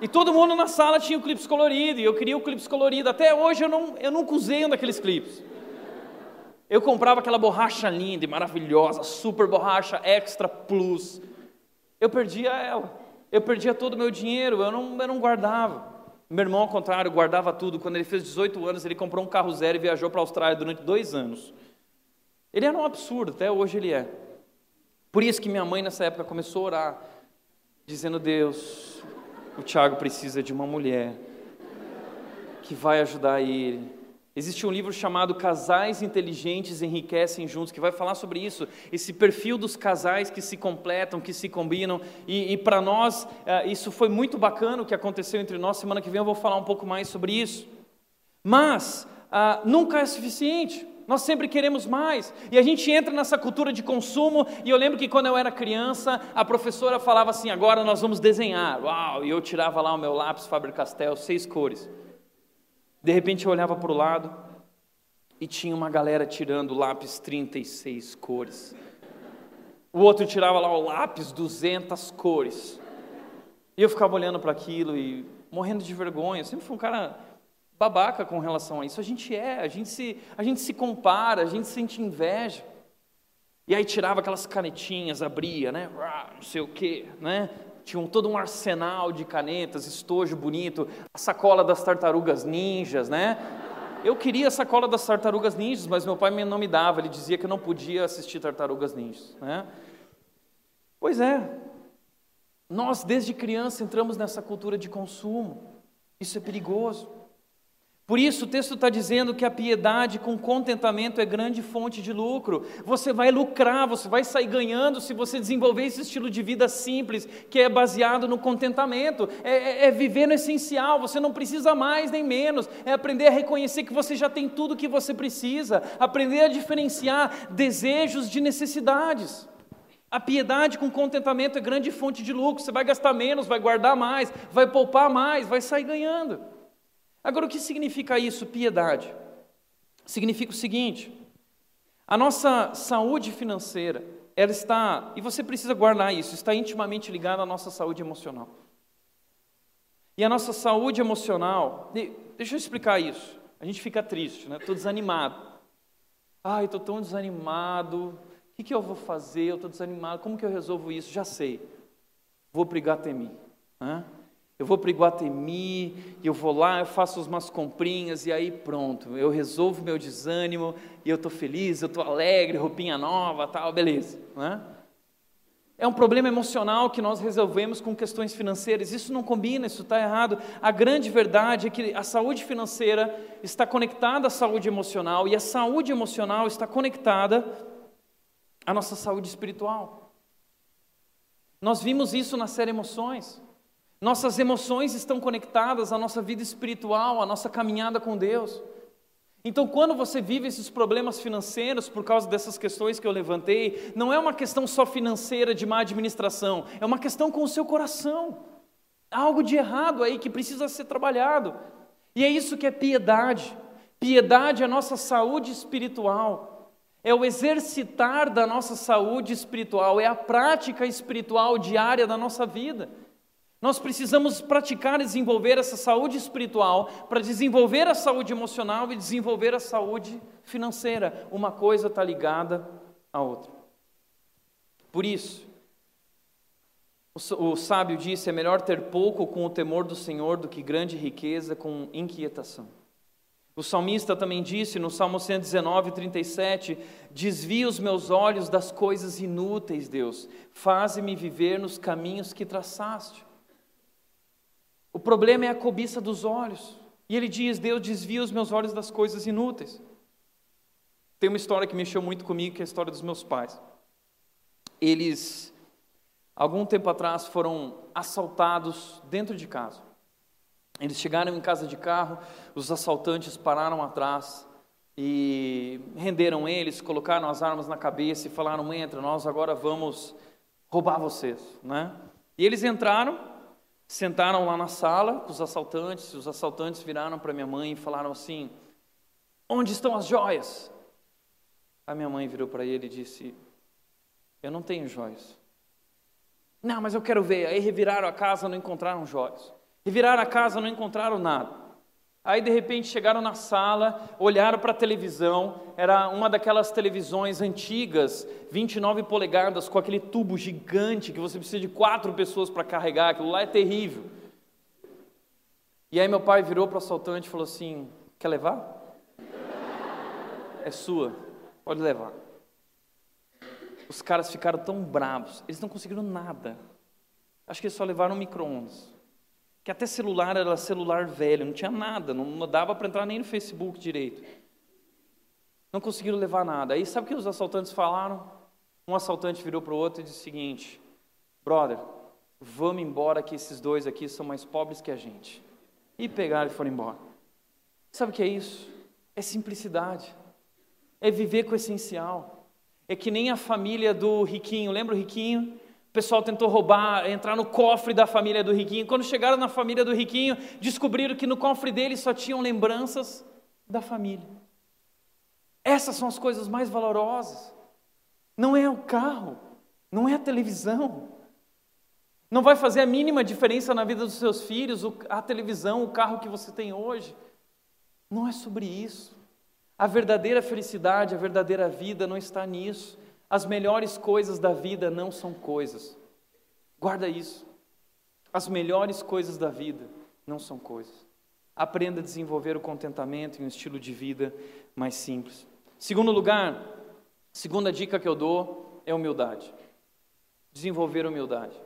E todo mundo na sala tinha o clipes colorido, e eu queria o clipes colorido. Até hoje eu não, eu nunca usei um daqueles clipes. Eu comprava aquela borracha linda e maravilhosa, super borracha extra plus. Eu perdia ela. Eu perdia todo o meu dinheiro, eu não, eu não guardava. Meu irmão, ao contrário, guardava tudo. Quando ele fez 18 anos, ele comprou um carro zero e viajou para a Austrália durante dois anos. Ele era um absurdo, até hoje ele é. Por isso que minha mãe, nessa época, começou a orar, dizendo: Deus, o Tiago precisa de uma mulher que vai ajudar ele. Existe um livro chamado Casais Inteligentes Enriquecem Juntos, que vai falar sobre isso, esse perfil dos casais que se completam, que se combinam, e, e para nós, uh, isso foi muito bacana o que aconteceu entre nós. Semana que vem eu vou falar um pouco mais sobre isso. Mas uh, nunca é suficiente. Nós sempre queremos mais. E a gente entra nessa cultura de consumo. E eu lembro que quando eu era criança, a professora falava assim: agora nós vamos desenhar. Uau! E eu tirava lá o meu lápis Faber Castell, seis cores. De repente eu olhava para o lado e tinha uma galera tirando lápis 36 cores. O outro tirava lá o lápis 200 cores. E eu ficava olhando para aquilo e morrendo de vergonha. Eu sempre fui um cara babaca com relação a isso. A gente é, a gente se, a gente se compara, a gente sente inveja. E aí tirava aquelas canetinhas, abria, né? Não sei o quê, né? Tinha um, todo um arsenal de canetas, estojo bonito, a sacola das tartarugas ninjas, né? Eu queria a sacola das tartarugas ninjas, mas meu pai não me dava, ele dizia que eu não podia assistir tartarugas ninjas, né? Pois é, nós desde criança entramos nessa cultura de consumo, isso é perigoso. Por isso, o texto está dizendo que a piedade com contentamento é grande fonte de lucro. Você vai lucrar, você vai sair ganhando se você desenvolver esse estilo de vida simples, que é baseado no contentamento. É, é, é viver no essencial, você não precisa mais nem menos. É aprender a reconhecer que você já tem tudo o que você precisa. Aprender a diferenciar desejos de necessidades. A piedade com contentamento é grande fonte de lucro. Você vai gastar menos, vai guardar mais, vai poupar mais, vai sair ganhando. Agora, o que significa isso, piedade? Significa o seguinte: a nossa saúde financeira, ela está, e você precisa guardar isso, está intimamente ligada à nossa saúde emocional. E a nossa saúde emocional, deixa eu explicar isso. A gente fica triste, né? Estou desanimado. Ai, estou tão desanimado. O que, que eu vou fazer? Eu estou desanimado. Como que eu resolvo isso? Já sei. Vou para Iguatemi. Né? Eu vou para Iguatemi, eu vou lá, eu faço umas comprinhas e aí pronto, eu resolvo meu desânimo e eu estou feliz, eu estou alegre, roupinha nova, tal, beleza. Né? É um problema emocional que nós resolvemos com questões financeiras. Isso não combina, isso está errado. A grande verdade é que a saúde financeira está conectada à saúde emocional e a saúde emocional está conectada à nossa saúde espiritual. Nós vimos isso na série Emoções. Nossas emoções estão conectadas à nossa vida espiritual, à nossa caminhada com Deus. Então, quando você vive esses problemas financeiros por causa dessas questões que eu levantei, não é uma questão só financeira de má administração, é uma questão com o seu coração. Há algo de errado aí que precisa ser trabalhado. E é isso que é piedade. Piedade é a nossa saúde espiritual, é o exercitar da nossa saúde espiritual, é a prática espiritual diária da nossa vida. Nós precisamos praticar e desenvolver essa saúde espiritual para desenvolver a saúde emocional e desenvolver a saúde financeira. Uma coisa está ligada à outra. Por isso, o sábio disse: é melhor ter pouco com o temor do Senhor do que grande riqueza com inquietação. O salmista também disse no Salmo 119, 37: Desvia os meus olhos das coisas inúteis, Deus, faze-me viver nos caminhos que traçaste. O problema é a cobiça dos olhos. E ele diz: Deus desvia os meus olhos das coisas inúteis. Tem uma história que mexeu muito comigo, que é a história dos meus pais. Eles, algum tempo atrás, foram assaltados dentro de casa. Eles chegaram em casa de carro, os assaltantes pararam atrás e renderam eles, colocaram as armas na cabeça e falaram: entra, nós agora vamos roubar vocês. Né? E eles entraram Sentaram lá na sala com os assaltantes, e os assaltantes viraram para minha mãe e falaram assim: Onde estão as joias? A minha mãe virou para ele e disse: Eu não tenho joias. Não, mas eu quero ver. Aí reviraram a casa, não encontraram joias. Reviraram a casa, não encontraram nada. Aí de repente chegaram na sala, olharam para a televisão, era uma daquelas televisões antigas, 29 polegadas, com aquele tubo gigante que você precisa de quatro pessoas para carregar, aquilo lá é terrível. E aí meu pai virou para o assaltante e falou assim: Quer levar? É sua, pode levar. Os caras ficaram tão bravos, eles não conseguiram nada. Acho que eles só levaram micro-ondas que até celular era celular velho, não tinha nada, não dava para entrar nem no Facebook direito. Não conseguiram levar nada. Aí sabe o que os assaltantes falaram? Um assaltante virou para o outro e disse o seguinte: Brother, vamos embora que esses dois aqui são mais pobres que a gente. E pegaram e foram embora. Sabe o que é isso? É simplicidade. É viver com o essencial. É que nem a família do riquinho. Lembra o riquinho? Pessoal tentou roubar, entrar no cofre da família do riquinho. Quando chegaram na família do riquinho, descobriram que no cofre dele só tinham lembranças da família. Essas são as coisas mais valorosas. Não é o carro, não é a televisão. Não vai fazer a mínima diferença na vida dos seus filhos a televisão, o carro que você tem hoje. Não é sobre isso. A verdadeira felicidade, a verdadeira vida não está nisso. As melhores coisas da vida não são coisas. Guarda isso. As melhores coisas da vida não são coisas. Aprenda a desenvolver o contentamento e um estilo de vida mais simples. Segundo lugar, segunda dica que eu dou é humildade. Desenvolver humildade.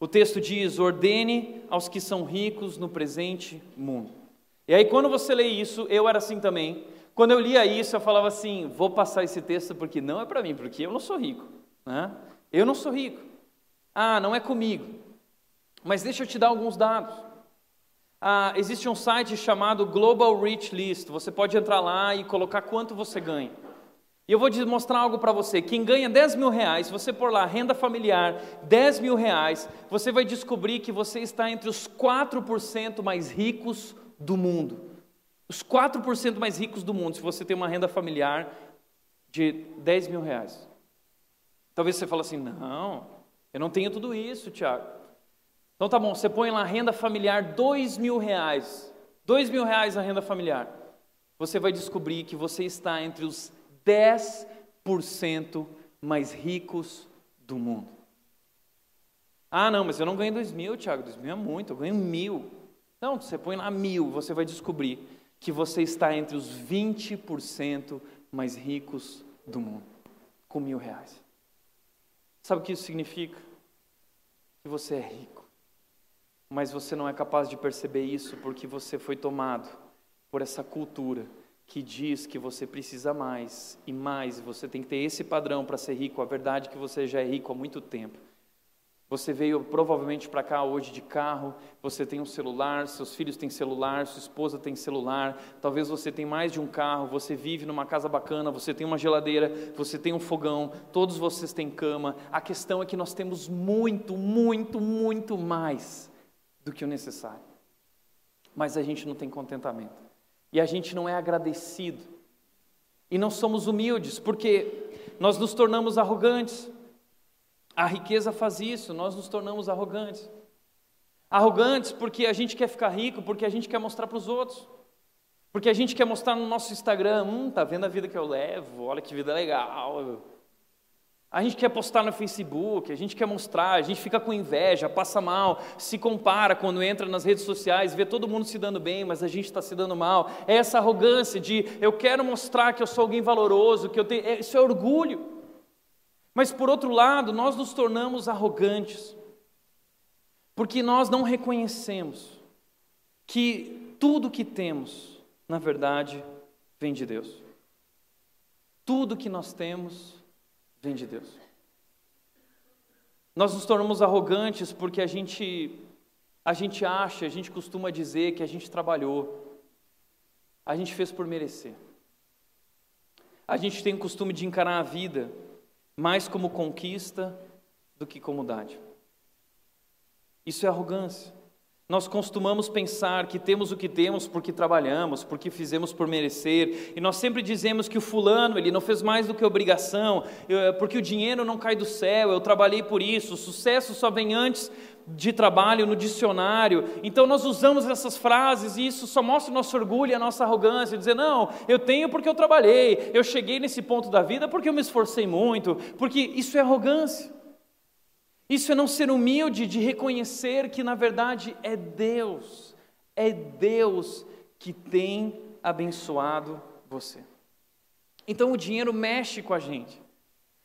O texto diz: ordene aos que são ricos no presente mundo. E aí, quando você lê isso, eu era assim também. Quando eu lia isso, eu falava assim: vou passar esse texto porque não é para mim, porque eu não sou rico. Né? Eu não sou rico. Ah, não é comigo. Mas deixa eu te dar alguns dados. Ah, existe um site chamado Global Rich List. Você pode entrar lá e colocar quanto você ganha. E eu vou mostrar algo para você. Quem ganha 10 mil reais, você pôr lá renda familiar, 10 mil reais, você vai descobrir que você está entre os 4% mais ricos do mundo. Os 4% mais ricos do mundo, se você tem uma renda familiar de 10 mil reais. Talvez você fale assim: não, eu não tenho tudo isso, Tiago. Então tá bom, você põe lá renda familiar 2 mil reais. 2 mil reais a renda familiar. Você vai descobrir que você está entre os 10% mais ricos do mundo. Ah, não, mas eu não ganho 2 mil, Tiago. 2 mil é muito, eu ganho mil. Não, você põe lá mil, você vai descobrir que você está entre os 20% mais ricos do mundo, com mil reais. Sabe o que isso significa? Que você é rico, mas você não é capaz de perceber isso porque você foi tomado por essa cultura que diz que você precisa mais e mais, você tem que ter esse padrão para ser rico. A verdade é que você já é rico há muito tempo. Você veio provavelmente para cá hoje de carro, você tem um celular, seus filhos têm celular, sua esposa tem celular, talvez você tenha mais de um carro, você vive numa casa bacana, você tem uma geladeira, você tem um fogão, todos vocês têm cama. A questão é que nós temos muito, muito, muito mais do que o necessário. Mas a gente não tem contentamento. E a gente não é agradecido. E não somos humildes, porque nós nos tornamos arrogantes. A riqueza faz isso, nós nos tornamos arrogantes. Arrogantes porque a gente quer ficar rico, porque a gente quer mostrar para os outros. Porque a gente quer mostrar no nosso Instagram, hum, tá vendo a vida que eu levo, olha que vida legal. A gente quer postar no Facebook, a gente quer mostrar, a gente fica com inveja, passa mal, se compara quando entra nas redes sociais, vê todo mundo se dando bem, mas a gente está se dando mal. É essa arrogância de eu quero mostrar que eu sou alguém valoroso, que eu tenho. É, isso é orgulho. Mas por outro lado, nós nos tornamos arrogantes, porque nós não reconhecemos que tudo que temos, na verdade, vem de Deus. Tudo que nós temos vem de Deus. Nós nos tornamos arrogantes porque a gente a gente acha, a gente costuma dizer que a gente trabalhou. A gente fez por merecer. A gente tem o costume de encarar a vida mais como conquista do que como dádiva. Isso é arrogância. Nós costumamos pensar que temos o que temos porque trabalhamos, porque fizemos por merecer, e nós sempre dizemos que o fulano, ele não fez mais do que obrigação, porque o dinheiro não cai do céu, eu trabalhei por isso, o sucesso só vem antes de trabalho no dicionário. Então nós usamos essas frases e isso só mostra o nosso orgulho e a nossa arrogância, dizer: "Não, eu tenho porque eu trabalhei, eu cheguei nesse ponto da vida porque eu me esforcei muito", porque isso é arrogância. Isso é não ser humilde de reconhecer que na verdade é Deus, é Deus que tem abençoado você. Então o dinheiro mexe com a gente.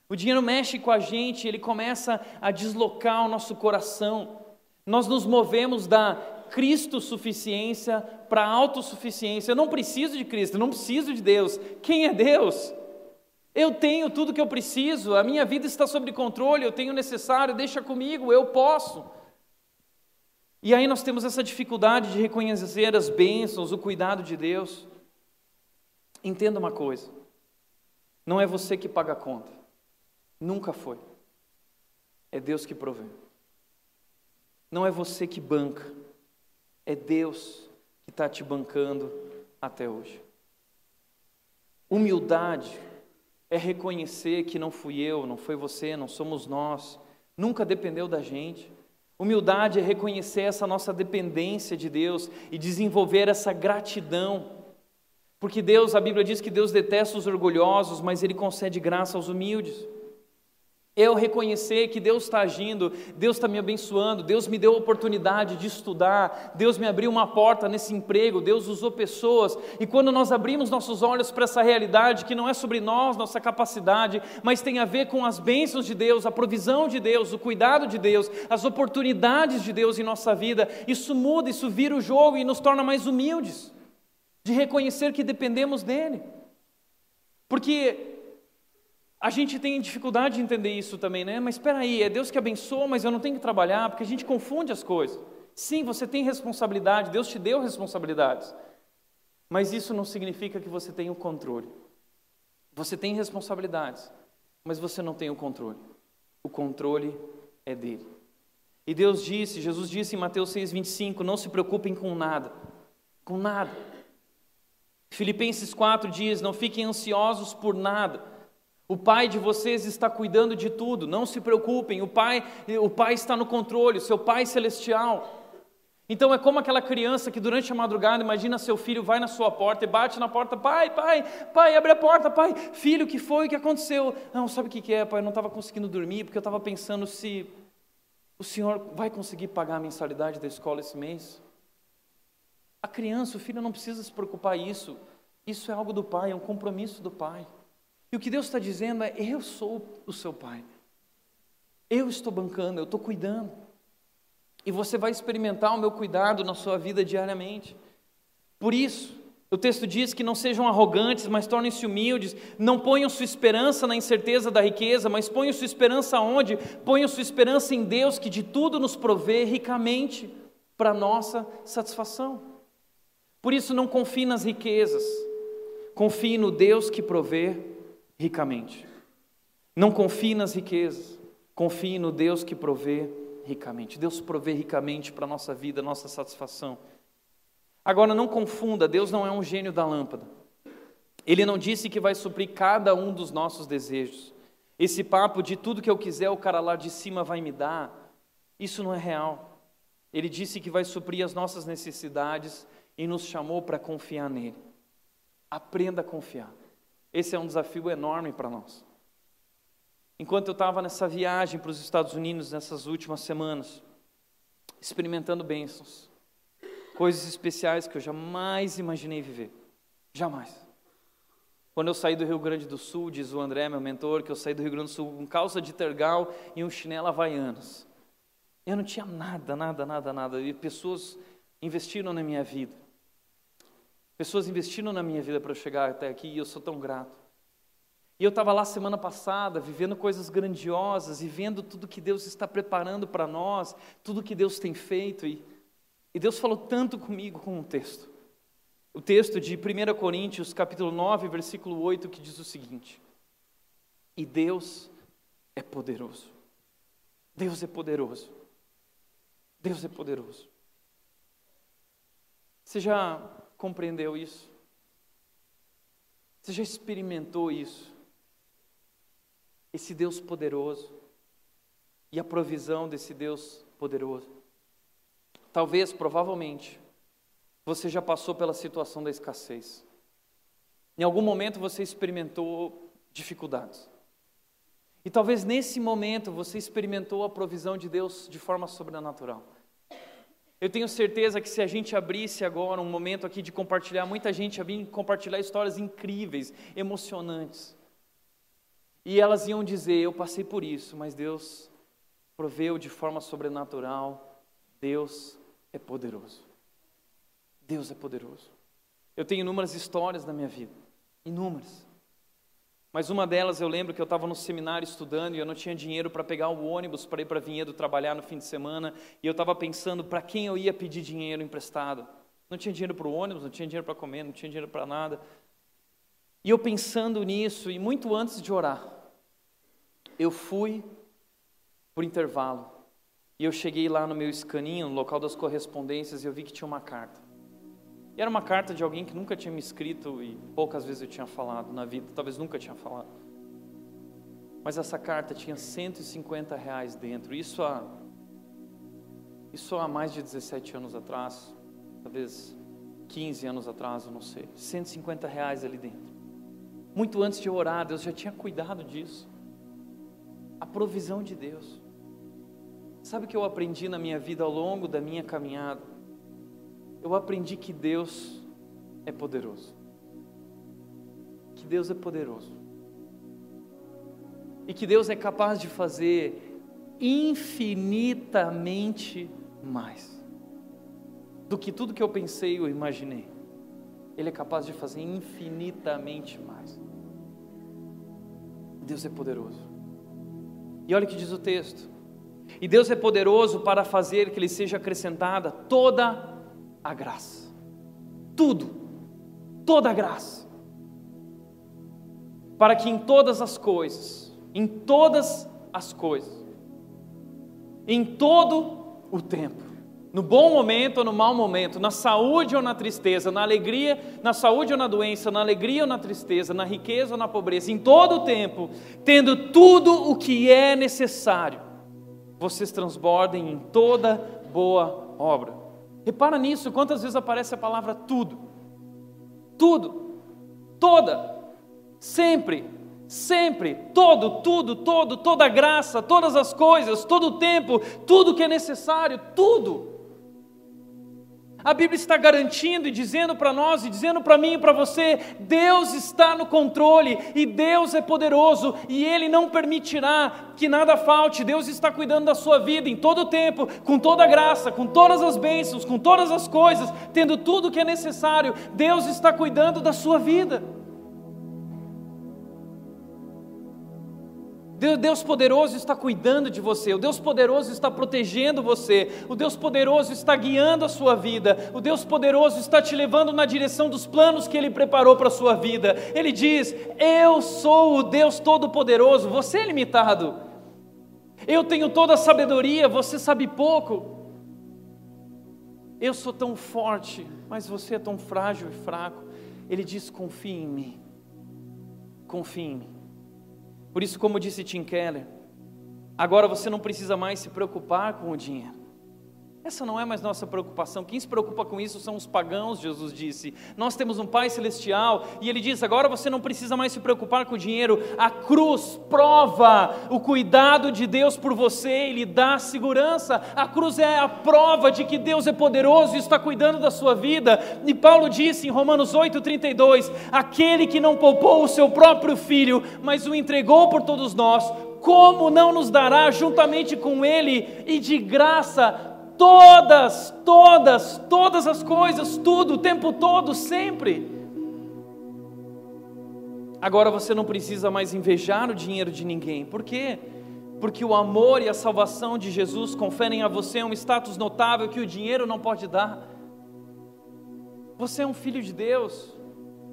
O dinheiro mexe com a gente, ele começa a deslocar o nosso coração. Nós nos movemos da Cristo suficiência para a autossuficiência. Eu não preciso de Cristo, eu não preciso de Deus. Quem é Deus? Eu tenho tudo que eu preciso, a minha vida está sob controle, eu tenho o necessário, deixa comigo, eu posso. E aí nós temos essa dificuldade de reconhecer as bênçãos, o cuidado de Deus. Entenda uma coisa: não é você que paga a conta. Nunca foi. É Deus que provê. Não é você que banca. É Deus que está te bancando até hoje. Humildade é reconhecer que não fui eu, não foi você, não somos nós, nunca dependeu da gente. Humildade é reconhecer essa nossa dependência de Deus e desenvolver essa gratidão. Porque Deus, a Bíblia diz que Deus detesta os orgulhosos, mas Ele concede graça aos humildes. Eu reconhecer que Deus está agindo, Deus está me abençoando, Deus me deu a oportunidade de estudar, Deus me abriu uma porta nesse emprego, Deus usou pessoas, e quando nós abrimos nossos olhos para essa realidade que não é sobre nós, nossa capacidade, mas tem a ver com as bênçãos de Deus, a provisão de Deus, o cuidado de Deus, as oportunidades de Deus em nossa vida, isso muda, isso vira o jogo e nos torna mais humildes, de reconhecer que dependemos dEle. Porque a gente tem dificuldade de entender isso também, né? Mas espera aí, é Deus que abençoa, mas eu não tenho que trabalhar, porque a gente confunde as coisas. Sim, você tem responsabilidade, Deus te deu responsabilidades. Mas isso não significa que você tem o controle. Você tem responsabilidades, mas você não tem o controle. O controle é dele. E Deus disse, Jesus disse em Mateus 6,25: Não se preocupem com nada, com nada. Filipenses 4 diz: Não fiquem ansiosos por nada. O Pai de vocês está cuidando de tudo, não se preocupem. O Pai, o Pai está no controle, o seu Pai celestial. Então é como aquela criança que durante a madrugada, imagina seu filho vai na sua porta e bate na porta, pai, pai, pai, abre a porta, pai, filho, o que foi, o que aconteceu? Não, sabe o que é, pai? Eu não estava conseguindo dormir porque eu estava pensando se o senhor vai conseguir pagar a mensalidade da escola esse mês? A criança, o filho não precisa se preocupar isso. Isso é algo do pai, é um compromisso do pai. E o que Deus está dizendo é: eu sou o seu pai. Eu estou bancando, eu estou cuidando. E você vai experimentar o meu cuidado na sua vida diariamente. Por isso, o texto diz que não sejam arrogantes, mas tornem-se humildes. Não ponham sua esperança na incerteza da riqueza, mas ponham sua esperança onde? Ponham sua esperança em Deus, que de tudo nos provê ricamente para nossa satisfação. Por isso, não confie nas riquezas, confie no Deus que provê ricamente. Não confie nas riquezas, confie no Deus que provê ricamente. Deus provê ricamente para a nossa vida, nossa satisfação. Agora, não confunda, Deus não é um gênio da lâmpada. Ele não disse que vai suprir cada um dos nossos desejos. Esse papo de tudo que eu quiser, o cara lá de cima vai me dar, isso não é real. Ele disse que vai suprir as nossas necessidades e nos chamou para confiar nele. Aprenda a confiar. Esse é um desafio enorme para nós. Enquanto eu estava nessa viagem para os Estados Unidos nessas últimas semanas, experimentando bênçãos, coisas especiais que eu jamais imaginei viver. Jamais. Quando eu saí do Rio Grande do Sul, diz o André, meu mentor, que eu saí do Rio Grande do Sul com calça de tergal e um chinelo havaianos. Eu não tinha nada, nada, nada, nada. E pessoas investiram na minha vida. Pessoas investiram na minha vida para eu chegar até aqui e eu sou tão grato. E eu estava lá semana passada, vivendo coisas grandiosas e vendo tudo que Deus está preparando para nós, tudo que Deus tem feito. E, e Deus falou tanto comigo com um texto. O texto de 1 Coríntios, capítulo 9, versículo 8, que diz o seguinte: E Deus é poderoso. Deus é poderoso. Deus é poderoso. Você já compreendeu isso? Você já experimentou isso? esse Deus poderoso e a provisão desse Deus poderoso. Talvez, provavelmente, você já passou pela situação da escassez. Em algum momento você experimentou dificuldades. E talvez nesse momento você experimentou a provisão de Deus de forma sobrenatural. Eu tenho certeza que se a gente abrisse agora um momento aqui de compartilhar, muita gente ia vir compartilhar histórias incríveis, emocionantes. E elas iam dizer: Eu passei por isso, mas Deus proveu de forma sobrenatural. Deus é poderoso. Deus é poderoso. Eu tenho inúmeras histórias na minha vida, inúmeras. Mas uma delas eu lembro que eu estava no seminário estudando e eu não tinha dinheiro para pegar o ônibus para ir para Vinhedo trabalhar no fim de semana. E eu estava pensando para quem eu ia pedir dinheiro emprestado. Não tinha dinheiro para o ônibus, não tinha dinheiro para comer, não tinha dinheiro para nada. E eu pensando nisso, e muito antes de orar, eu fui por intervalo e eu cheguei lá no meu escaninho, no local das correspondências, e eu vi que tinha uma carta. E era uma carta de alguém que nunca tinha me escrito e poucas vezes eu tinha falado na vida, talvez nunca tinha falado. Mas essa carta tinha 150 reais dentro, isso há, isso há mais de 17 anos atrás, talvez 15 anos atrás, eu não sei. 150 reais ali dentro. Muito antes de eu orar, Deus já tinha cuidado disso a provisão de Deus. Sabe o que eu aprendi na minha vida ao longo da minha caminhada? Eu aprendi que Deus é poderoso. Que Deus é poderoso. E que Deus é capaz de fazer infinitamente mais do que tudo que eu pensei ou imaginei. Ele é capaz de fazer infinitamente mais. Deus é poderoso. E olha o que diz o texto. E Deus é poderoso para fazer que lhe seja acrescentada toda a graça. Tudo. Toda a graça. para que em todas as coisas, em todas as coisas, em todo o tempo, no bom momento ou no mau momento, na saúde ou na tristeza, na alegria, na saúde ou na doença, na alegria ou na tristeza, na riqueza ou na pobreza, em todo o tempo, tendo tudo o que é necessário, vocês transbordem em toda boa obra. Repara nisso, quantas vezes aparece a palavra tudo. Tudo, toda, sempre, sempre, todo, tudo, todo, toda graça, todas as coisas, todo o tempo, tudo que é necessário, tudo. A Bíblia está garantindo e dizendo para nós, e dizendo para mim e para você: Deus está no controle e Deus é poderoso e Ele não permitirá que nada falte. Deus está cuidando da sua vida em todo o tempo, com toda a graça, com todas as bênçãos, com todas as coisas, tendo tudo o que é necessário. Deus está cuidando da sua vida. Deus poderoso está cuidando de você, o Deus poderoso está protegendo você, o Deus poderoso está guiando a sua vida, o Deus poderoso está te levando na direção dos planos que Ele preparou para a sua vida. Ele diz: Eu sou o Deus Todo-Poderoso, você é limitado, eu tenho toda a sabedoria, você sabe pouco. Eu sou tão forte, mas você é tão frágil e fraco. Ele diz: Confie em mim, confie em mim. Por isso, como disse Tim Keller, agora você não precisa mais se preocupar com o dinheiro. Essa não é mais nossa preocupação. Quem se preocupa com isso são os pagãos, Jesus disse. Nós temos um Pai celestial e ele diz: agora você não precisa mais se preocupar com o dinheiro. A cruz prova o cuidado de Deus por você e lhe dá segurança. A cruz é a prova de que Deus é poderoso e está cuidando da sua vida. E Paulo disse em Romanos 8,32: aquele que não poupou o seu próprio filho, mas o entregou por todos nós, como não nos dará juntamente com ele e de graça todas, todas, todas as coisas, tudo, o tempo todo, sempre. Agora você não precisa mais invejar o dinheiro de ninguém, por quê? Porque o amor e a salvação de Jesus conferem a você um status notável que o dinheiro não pode dar. Você é um filho de Deus.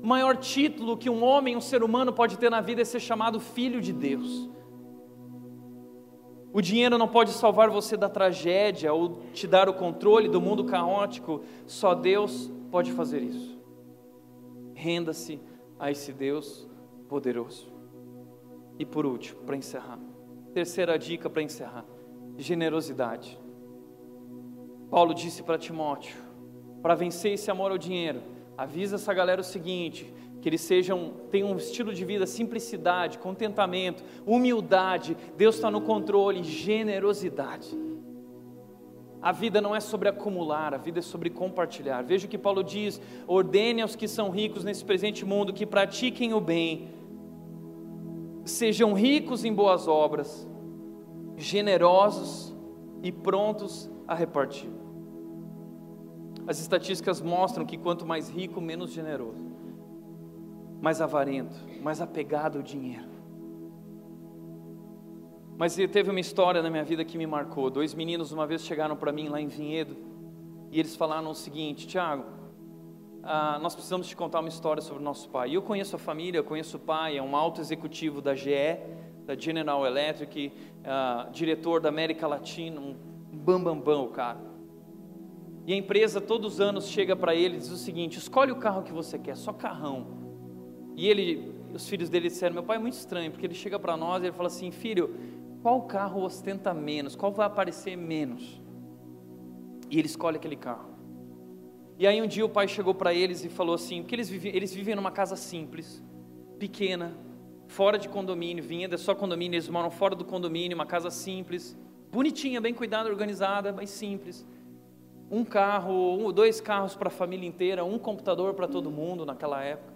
O maior título que um homem, um ser humano pode ter na vida é ser chamado filho de Deus. O dinheiro não pode salvar você da tragédia ou te dar o controle do mundo caótico, só Deus pode fazer isso. Renda-se a esse Deus poderoso. E por último, para encerrar, terceira dica para encerrar: generosidade. Paulo disse para Timóteo: para vencer esse amor ao dinheiro, avisa essa galera o seguinte: que eles sejam, tenham um estilo de vida, simplicidade, contentamento, humildade, Deus está no controle, generosidade. A vida não é sobre acumular, a vida é sobre compartilhar. Veja o que Paulo diz: ordene aos que são ricos nesse presente mundo que pratiquem o bem, sejam ricos em boas obras, generosos e prontos a repartir. As estatísticas mostram que quanto mais rico, menos generoso mais avarento, mais apegado ao dinheiro. Mas teve uma história na minha vida que me marcou. Dois meninos uma vez chegaram para mim lá em Vinhedo e eles falaram o seguinte: Tiago, ah, nós precisamos te contar uma história sobre o nosso pai. E eu conheço a família, eu conheço o pai, é um alto executivo da GE, da General Electric, ah, diretor da América Latina, um bambambam bam, bam, o cara. E a empresa todos os anos chega para ele e diz o seguinte: escolhe o carro que você quer, só carrão. E ele, os filhos dele disseram: Meu pai é muito estranho, porque ele chega para nós e ele fala assim: Filho, qual carro ostenta menos? Qual vai aparecer menos? E ele escolhe aquele carro. E aí um dia o pai chegou para eles e falou assim: Porque eles vivem, eles vivem numa casa simples, pequena, fora de condomínio, vinha só condomínio, eles moram fora do condomínio, uma casa simples, bonitinha, bem cuidada, organizada, mas simples. Um carro, um, dois carros para a família inteira, um computador para todo mundo naquela época.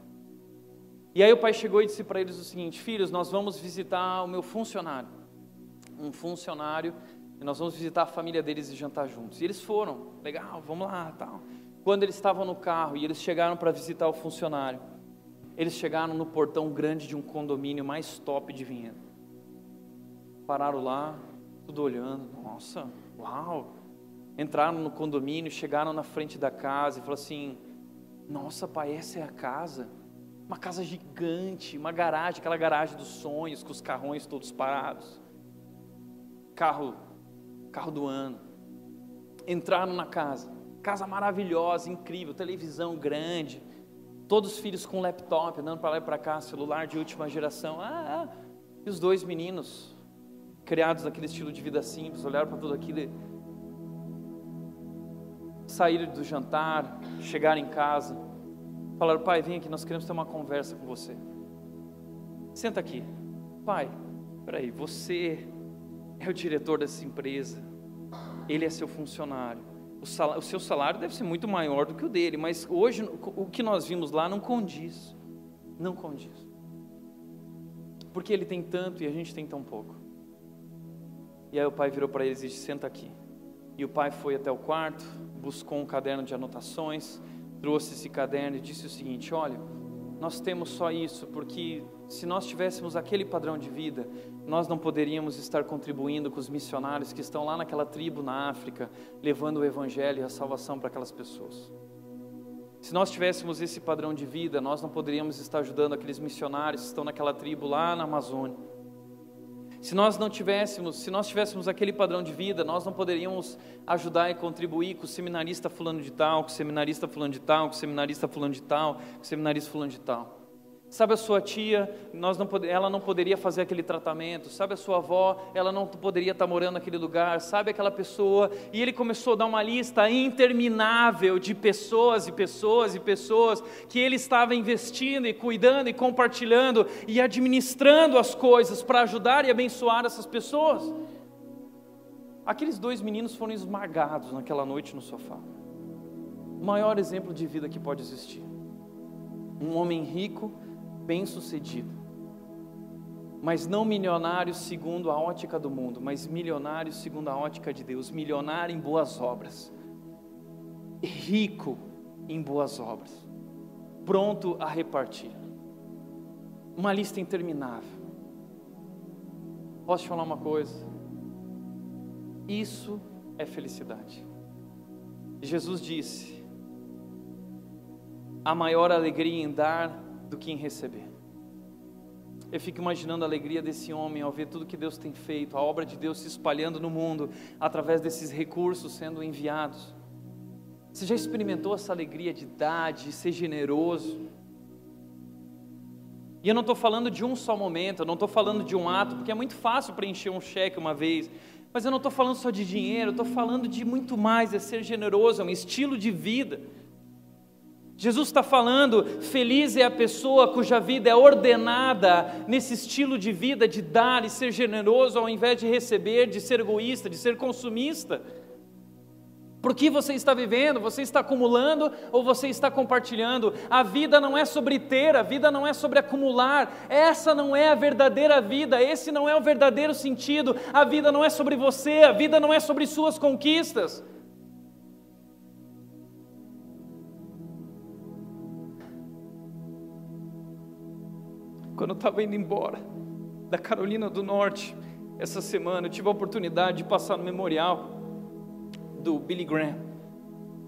E aí o pai chegou e disse para eles o seguinte: Filhos, nós vamos visitar o meu funcionário. Um funcionário, e nós vamos visitar a família deles e jantar juntos. E eles foram, legal, vamos lá, tal. Quando eles estavam no carro e eles chegaram para visitar o funcionário, eles chegaram no portão grande de um condomínio mais top de Vinhedo. Pararam lá, tudo olhando, nossa, uau. Entraram no condomínio, chegaram na frente da casa e falaram assim: Nossa, pai, essa é a casa. Uma casa gigante, uma garagem, aquela garagem dos sonhos, com os carrões todos parados. Carro, carro do ano. Entraram na casa, casa maravilhosa, incrível, televisão grande, todos os filhos com laptop, andando para lá e para cá, celular de última geração. Ah, ah. E os dois meninos, criados naquele estilo de vida simples, olharam para tudo aquilo e saíram do jantar, chegaram em casa Falaram, pai, vem aqui, nós queremos ter uma conversa com você. Senta aqui. Pai, peraí, você é o diretor dessa empresa, ele é seu funcionário. O, salário, o, seu salário deve ser muito maior do que o dele, mas hoje o que nós vimos lá não condiz. Não condiz. Porque ele tem tanto e a gente tem tão pouco. E aí o pai virou para eles e disse: Senta aqui. E o pai foi até o quarto, buscou um caderno de anotações, trouxe esse caderno e disse o seguinte: Olha, nós temos só isso porque se nós tivéssemos aquele padrão de vida, nós não poderíamos estar contribuindo com os missionários que estão lá naquela tribo na África, levando o evangelho e a salvação para aquelas pessoas. Se nós tivéssemos esse padrão de vida, nós não poderíamos estar ajudando aqueles missionários que estão naquela tribo lá na Amazônia. Se nós não tivéssemos, se nós tivéssemos aquele padrão de vida, nós não poderíamos ajudar e contribuir com o seminarista fulano de tal, com o seminarista fulano de tal, com o seminarista fulano de tal, com o seminarista fulano de tal. Sabe a sua tia, nós não, ela não poderia fazer aquele tratamento. Sabe a sua avó, ela não poderia estar morando naquele lugar. Sabe aquela pessoa. E ele começou a dar uma lista interminável de pessoas e pessoas e pessoas que ele estava investindo e cuidando e compartilhando e administrando as coisas para ajudar e abençoar essas pessoas. Aqueles dois meninos foram esmagados naquela noite no sofá. O maior exemplo de vida que pode existir. Um homem rico bem-sucedido. Mas não milionário segundo a ótica do mundo, mas milionário segundo a ótica de Deus, milionário em boas obras, rico em boas obras, pronto a repartir. Uma lista interminável. Posso te falar uma coisa? Isso é felicidade. Jesus disse: a maior alegria em dar do que em receber. Eu fico imaginando a alegria desse homem ao ver tudo que Deus tem feito, a obra de Deus se espalhando no mundo através desses recursos sendo enviados. Você já experimentou essa alegria de dar, de ser generoso? E eu não estou falando de um só momento, eu não estou falando de um ato, porque é muito fácil preencher um cheque uma vez. Mas eu não estou falando só de dinheiro, eu estou falando de muito mais, é ser generoso, é um estilo de vida. Jesus está falando, feliz é a pessoa cuja vida é ordenada nesse estilo de vida de dar e ser generoso ao invés de receber, de ser egoísta, de ser consumista. Por que você está vivendo? Você está acumulando ou você está compartilhando? A vida não é sobre ter, a vida não é sobre acumular. Essa não é a verdadeira vida, esse não é o verdadeiro sentido. A vida não é sobre você, a vida não é sobre suas conquistas. Quando eu estava indo embora da Carolina do Norte, essa semana, eu tive a oportunidade de passar no memorial do Billy Graham,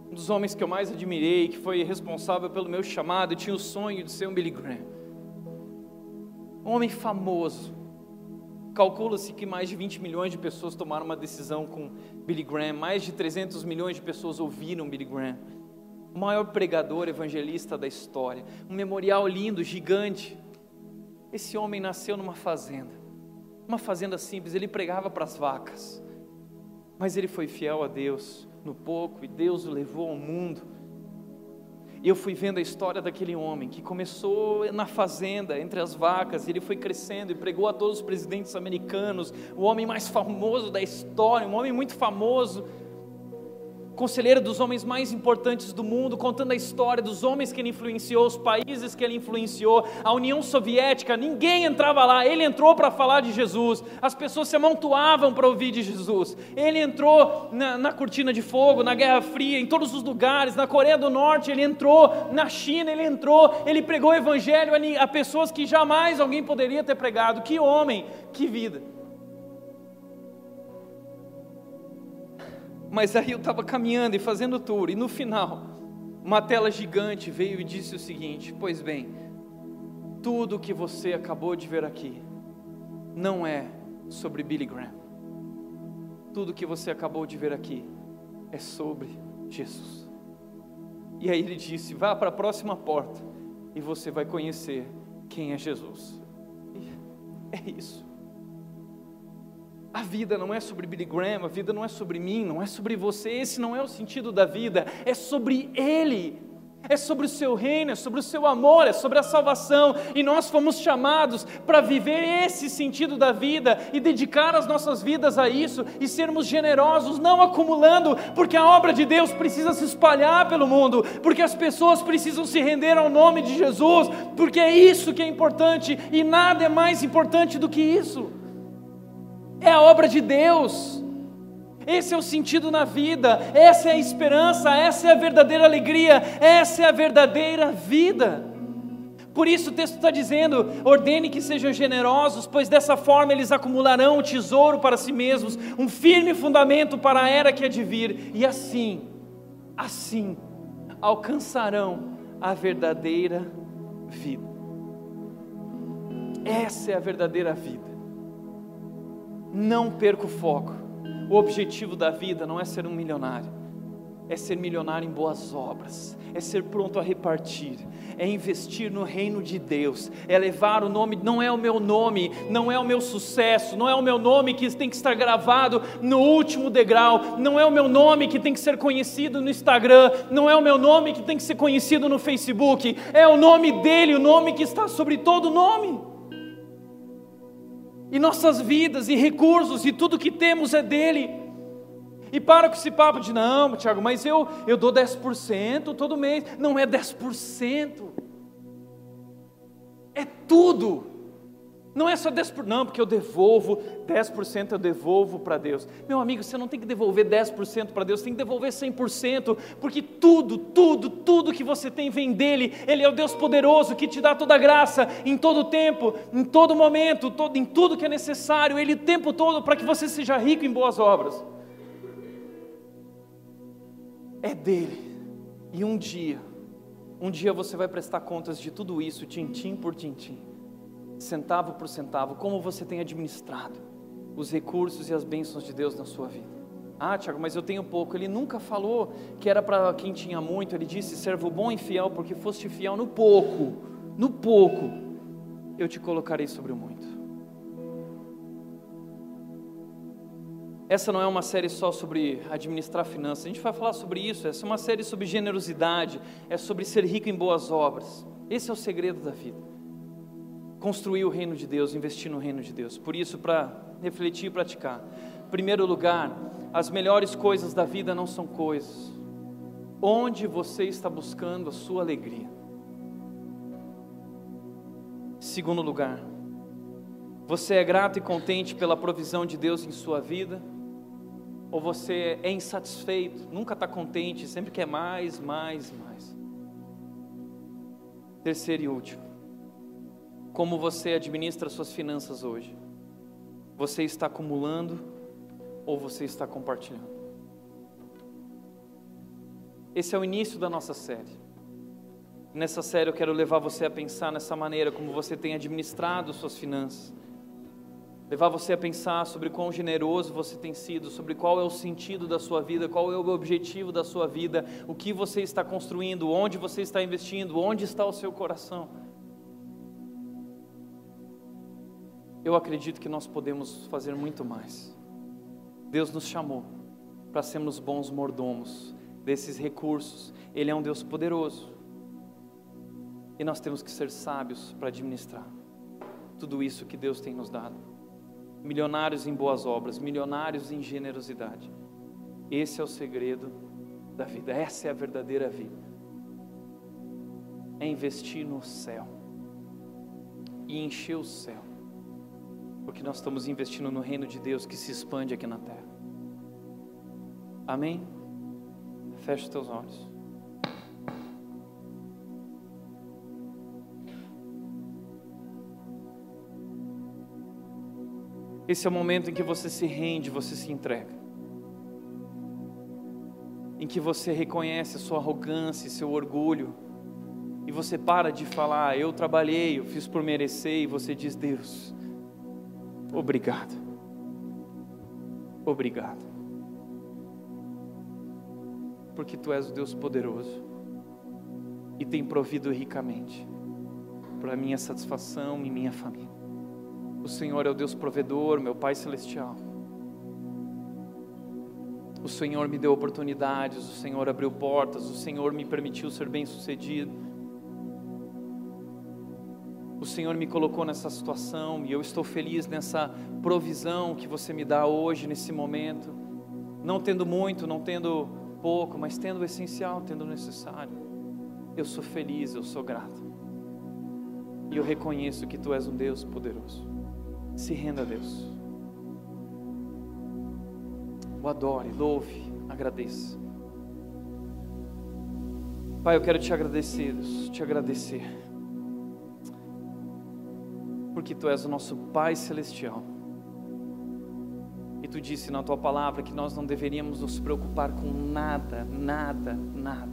um dos homens que eu mais admirei, que foi responsável pelo meu chamado, e tinha o sonho de ser um Billy Graham. Um homem famoso. Calcula-se que mais de 20 milhões de pessoas tomaram uma decisão com Billy Graham, mais de 300 milhões de pessoas ouviram Billy Graham. O maior pregador evangelista da história. Um memorial lindo, gigante. Esse homem nasceu numa fazenda, uma fazenda simples, ele pregava para as vacas, mas ele foi fiel a Deus no pouco e Deus o levou ao mundo. E eu fui vendo a história daquele homem que começou na fazenda, entre as vacas, e ele foi crescendo e pregou a todos os presidentes americanos, o homem mais famoso da história, um homem muito famoso conselheiro dos homens mais importantes do mundo, contando a história dos homens que ele influenciou, os países que ele influenciou, a União Soviética, ninguém entrava lá, ele entrou para falar de Jesus, as pessoas se amontoavam para ouvir de Jesus, ele entrou na, na cortina de fogo, na Guerra Fria, em todos os lugares, na Coreia do Norte, ele entrou, na China, ele entrou, ele pregou o Evangelho a, a pessoas que jamais alguém poderia ter pregado, que homem, que vida. Mas aí eu estava caminhando e fazendo tour, e no final, uma tela gigante veio e disse o seguinte: Pois bem, Tudo que você acabou de ver aqui não é sobre Billy Graham. Tudo que você acabou de ver aqui é sobre Jesus. E aí ele disse: vá para a próxima porta e você vai conhecer quem é Jesus. E é isso. A vida não é sobre Billy Graham, a vida não é sobre mim, não é sobre você, esse não é o sentido da vida, é sobre Ele é sobre o seu reino, é sobre o seu amor, é sobre a salvação, e nós fomos chamados para viver esse sentido da vida e dedicar as nossas vidas a isso e sermos generosos, não acumulando, porque a obra de Deus precisa se espalhar pelo mundo, porque as pessoas precisam se render ao nome de Jesus, porque é isso que é importante e nada é mais importante do que isso. É a obra de Deus. Esse é o sentido na vida, essa é a esperança, essa é a verdadeira alegria, essa é a verdadeira vida. Por isso o texto está dizendo: ordene que sejam generosos, pois dessa forma eles acumularão um tesouro para si mesmos, um firme fundamento para a era que há de vir, e assim, assim, alcançarão a verdadeira vida. Essa é a verdadeira vida. Não perca o foco. O objetivo da vida não é ser um milionário, é ser milionário em boas obras, é ser pronto a repartir, é investir no reino de Deus, é levar o nome, não é o meu nome, não é o meu sucesso, não é o meu nome que tem que estar gravado no último degrau, não é o meu nome que tem que ser conhecido no Instagram, não é o meu nome que tem que ser conhecido no Facebook, é o nome dele, o nome que está sobre todo nome e nossas vidas e recursos e tudo que temos é dele. E para com esse papo de não, Tiago, mas eu, eu dou 10% todo mês. Não é 10%. É tudo. Não é só 10%, não, porque eu devolvo, 10% eu devolvo para Deus. Meu amigo, você não tem que devolver 10% para Deus, tem que devolver 100%, porque tudo, tudo, tudo que você tem vem dele. Ele é o Deus poderoso que te dá toda a graça, em todo tempo, em todo momento, todo, em tudo que é necessário, Ele o tempo todo para que você seja rico em boas obras. É dele. E um dia, um dia você vai prestar contas de tudo isso, tintim por tintim centavo por centavo, como você tem administrado os recursos e as bênçãos de Deus na sua vida. Ah, Tiago, mas eu tenho pouco. Ele nunca falou que era para quem tinha muito. Ele disse: servo bom e fiel, porque foste fiel no pouco. No pouco, eu te colocarei sobre o muito. Essa não é uma série só sobre administrar finanças. A gente vai falar sobre isso. Essa é uma série sobre generosidade. É sobre ser rico em boas obras. Esse é o segredo da vida construir o reino de Deus, investir no reino de Deus. Por isso, para refletir e praticar. Em primeiro lugar, as melhores coisas da vida não são coisas. Onde você está buscando a sua alegria? Segundo lugar, você é grato e contente pela provisão de Deus em sua vida? Ou você é insatisfeito, nunca está contente, sempre quer mais, mais, mais? Terceiro e último, como você administra suas finanças hoje? Você está acumulando ou você está compartilhando? Esse é o início da nossa série. Nessa série eu quero levar você a pensar nessa maneira como você tem administrado suas finanças. Levar você a pensar sobre quão generoso você tem sido, sobre qual é o sentido da sua vida, qual é o objetivo da sua vida, o que você está construindo, onde você está investindo, onde está o seu coração. Eu acredito que nós podemos fazer muito mais. Deus nos chamou para sermos bons mordomos desses recursos. Ele é um Deus poderoso. E nós temos que ser sábios para administrar tudo isso que Deus tem nos dado. Milionários em boas obras, milionários em generosidade. Esse é o segredo da vida, essa é a verdadeira vida. É investir no céu e encher o céu porque nós estamos investindo no reino de Deus que se expande aqui na terra. Amém? Feche os teus olhos. Esse é o momento em que você se rende, você se entrega. Em que você reconhece a sua arrogância, seu orgulho, e você para de falar, eu trabalhei, eu fiz por merecer, e você diz, Deus, obrigado. Obrigado. Porque tu és o Deus poderoso e tem provido ricamente para minha satisfação e minha família. O Senhor é o Deus provedor, meu Pai celestial. O Senhor me deu oportunidades, o Senhor abriu portas, o Senhor me permitiu ser bem-sucedido. Senhor me colocou nessa situação e eu estou feliz nessa provisão que você me dá hoje, nesse momento. Não tendo muito, não tendo pouco, mas tendo o essencial, tendo o necessário. Eu sou feliz, eu sou grato. E eu reconheço que Tu és um Deus poderoso. Se renda a Deus. O adore, louve, agradeça. Pai, eu quero te agradecer, Deus, te agradecer. Porque Tu és o nosso Pai Celestial. E Tu disse na Tua palavra que nós não deveríamos nos preocupar com nada, nada, nada.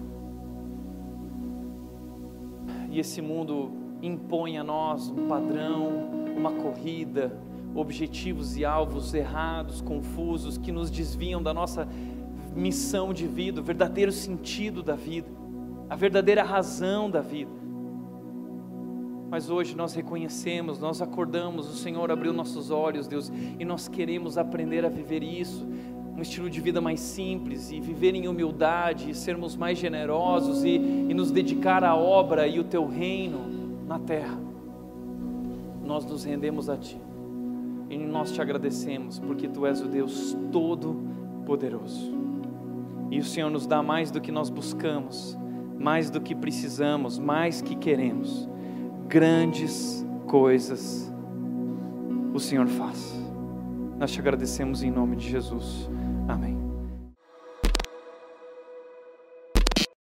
E esse mundo impõe a nós um padrão, uma corrida, objetivos e alvos errados, confusos, que nos desviam da nossa missão de vida, o verdadeiro sentido da vida, a verdadeira razão da vida. Mas hoje nós reconhecemos, nós acordamos, o Senhor abriu nossos olhos, Deus, e nós queremos aprender a viver isso, um estilo de vida mais simples e viver em humildade, e sermos mais generosos e, e nos dedicar à obra e o teu reino na terra. Nós nos rendemos a Ti e nós te agradecemos porque Tu és o Deus Todo-Poderoso. E o Senhor nos dá mais do que nós buscamos, mais do que precisamos, mais que queremos. Grandes coisas o Senhor faz. Nós te agradecemos em nome de Jesus. Amém.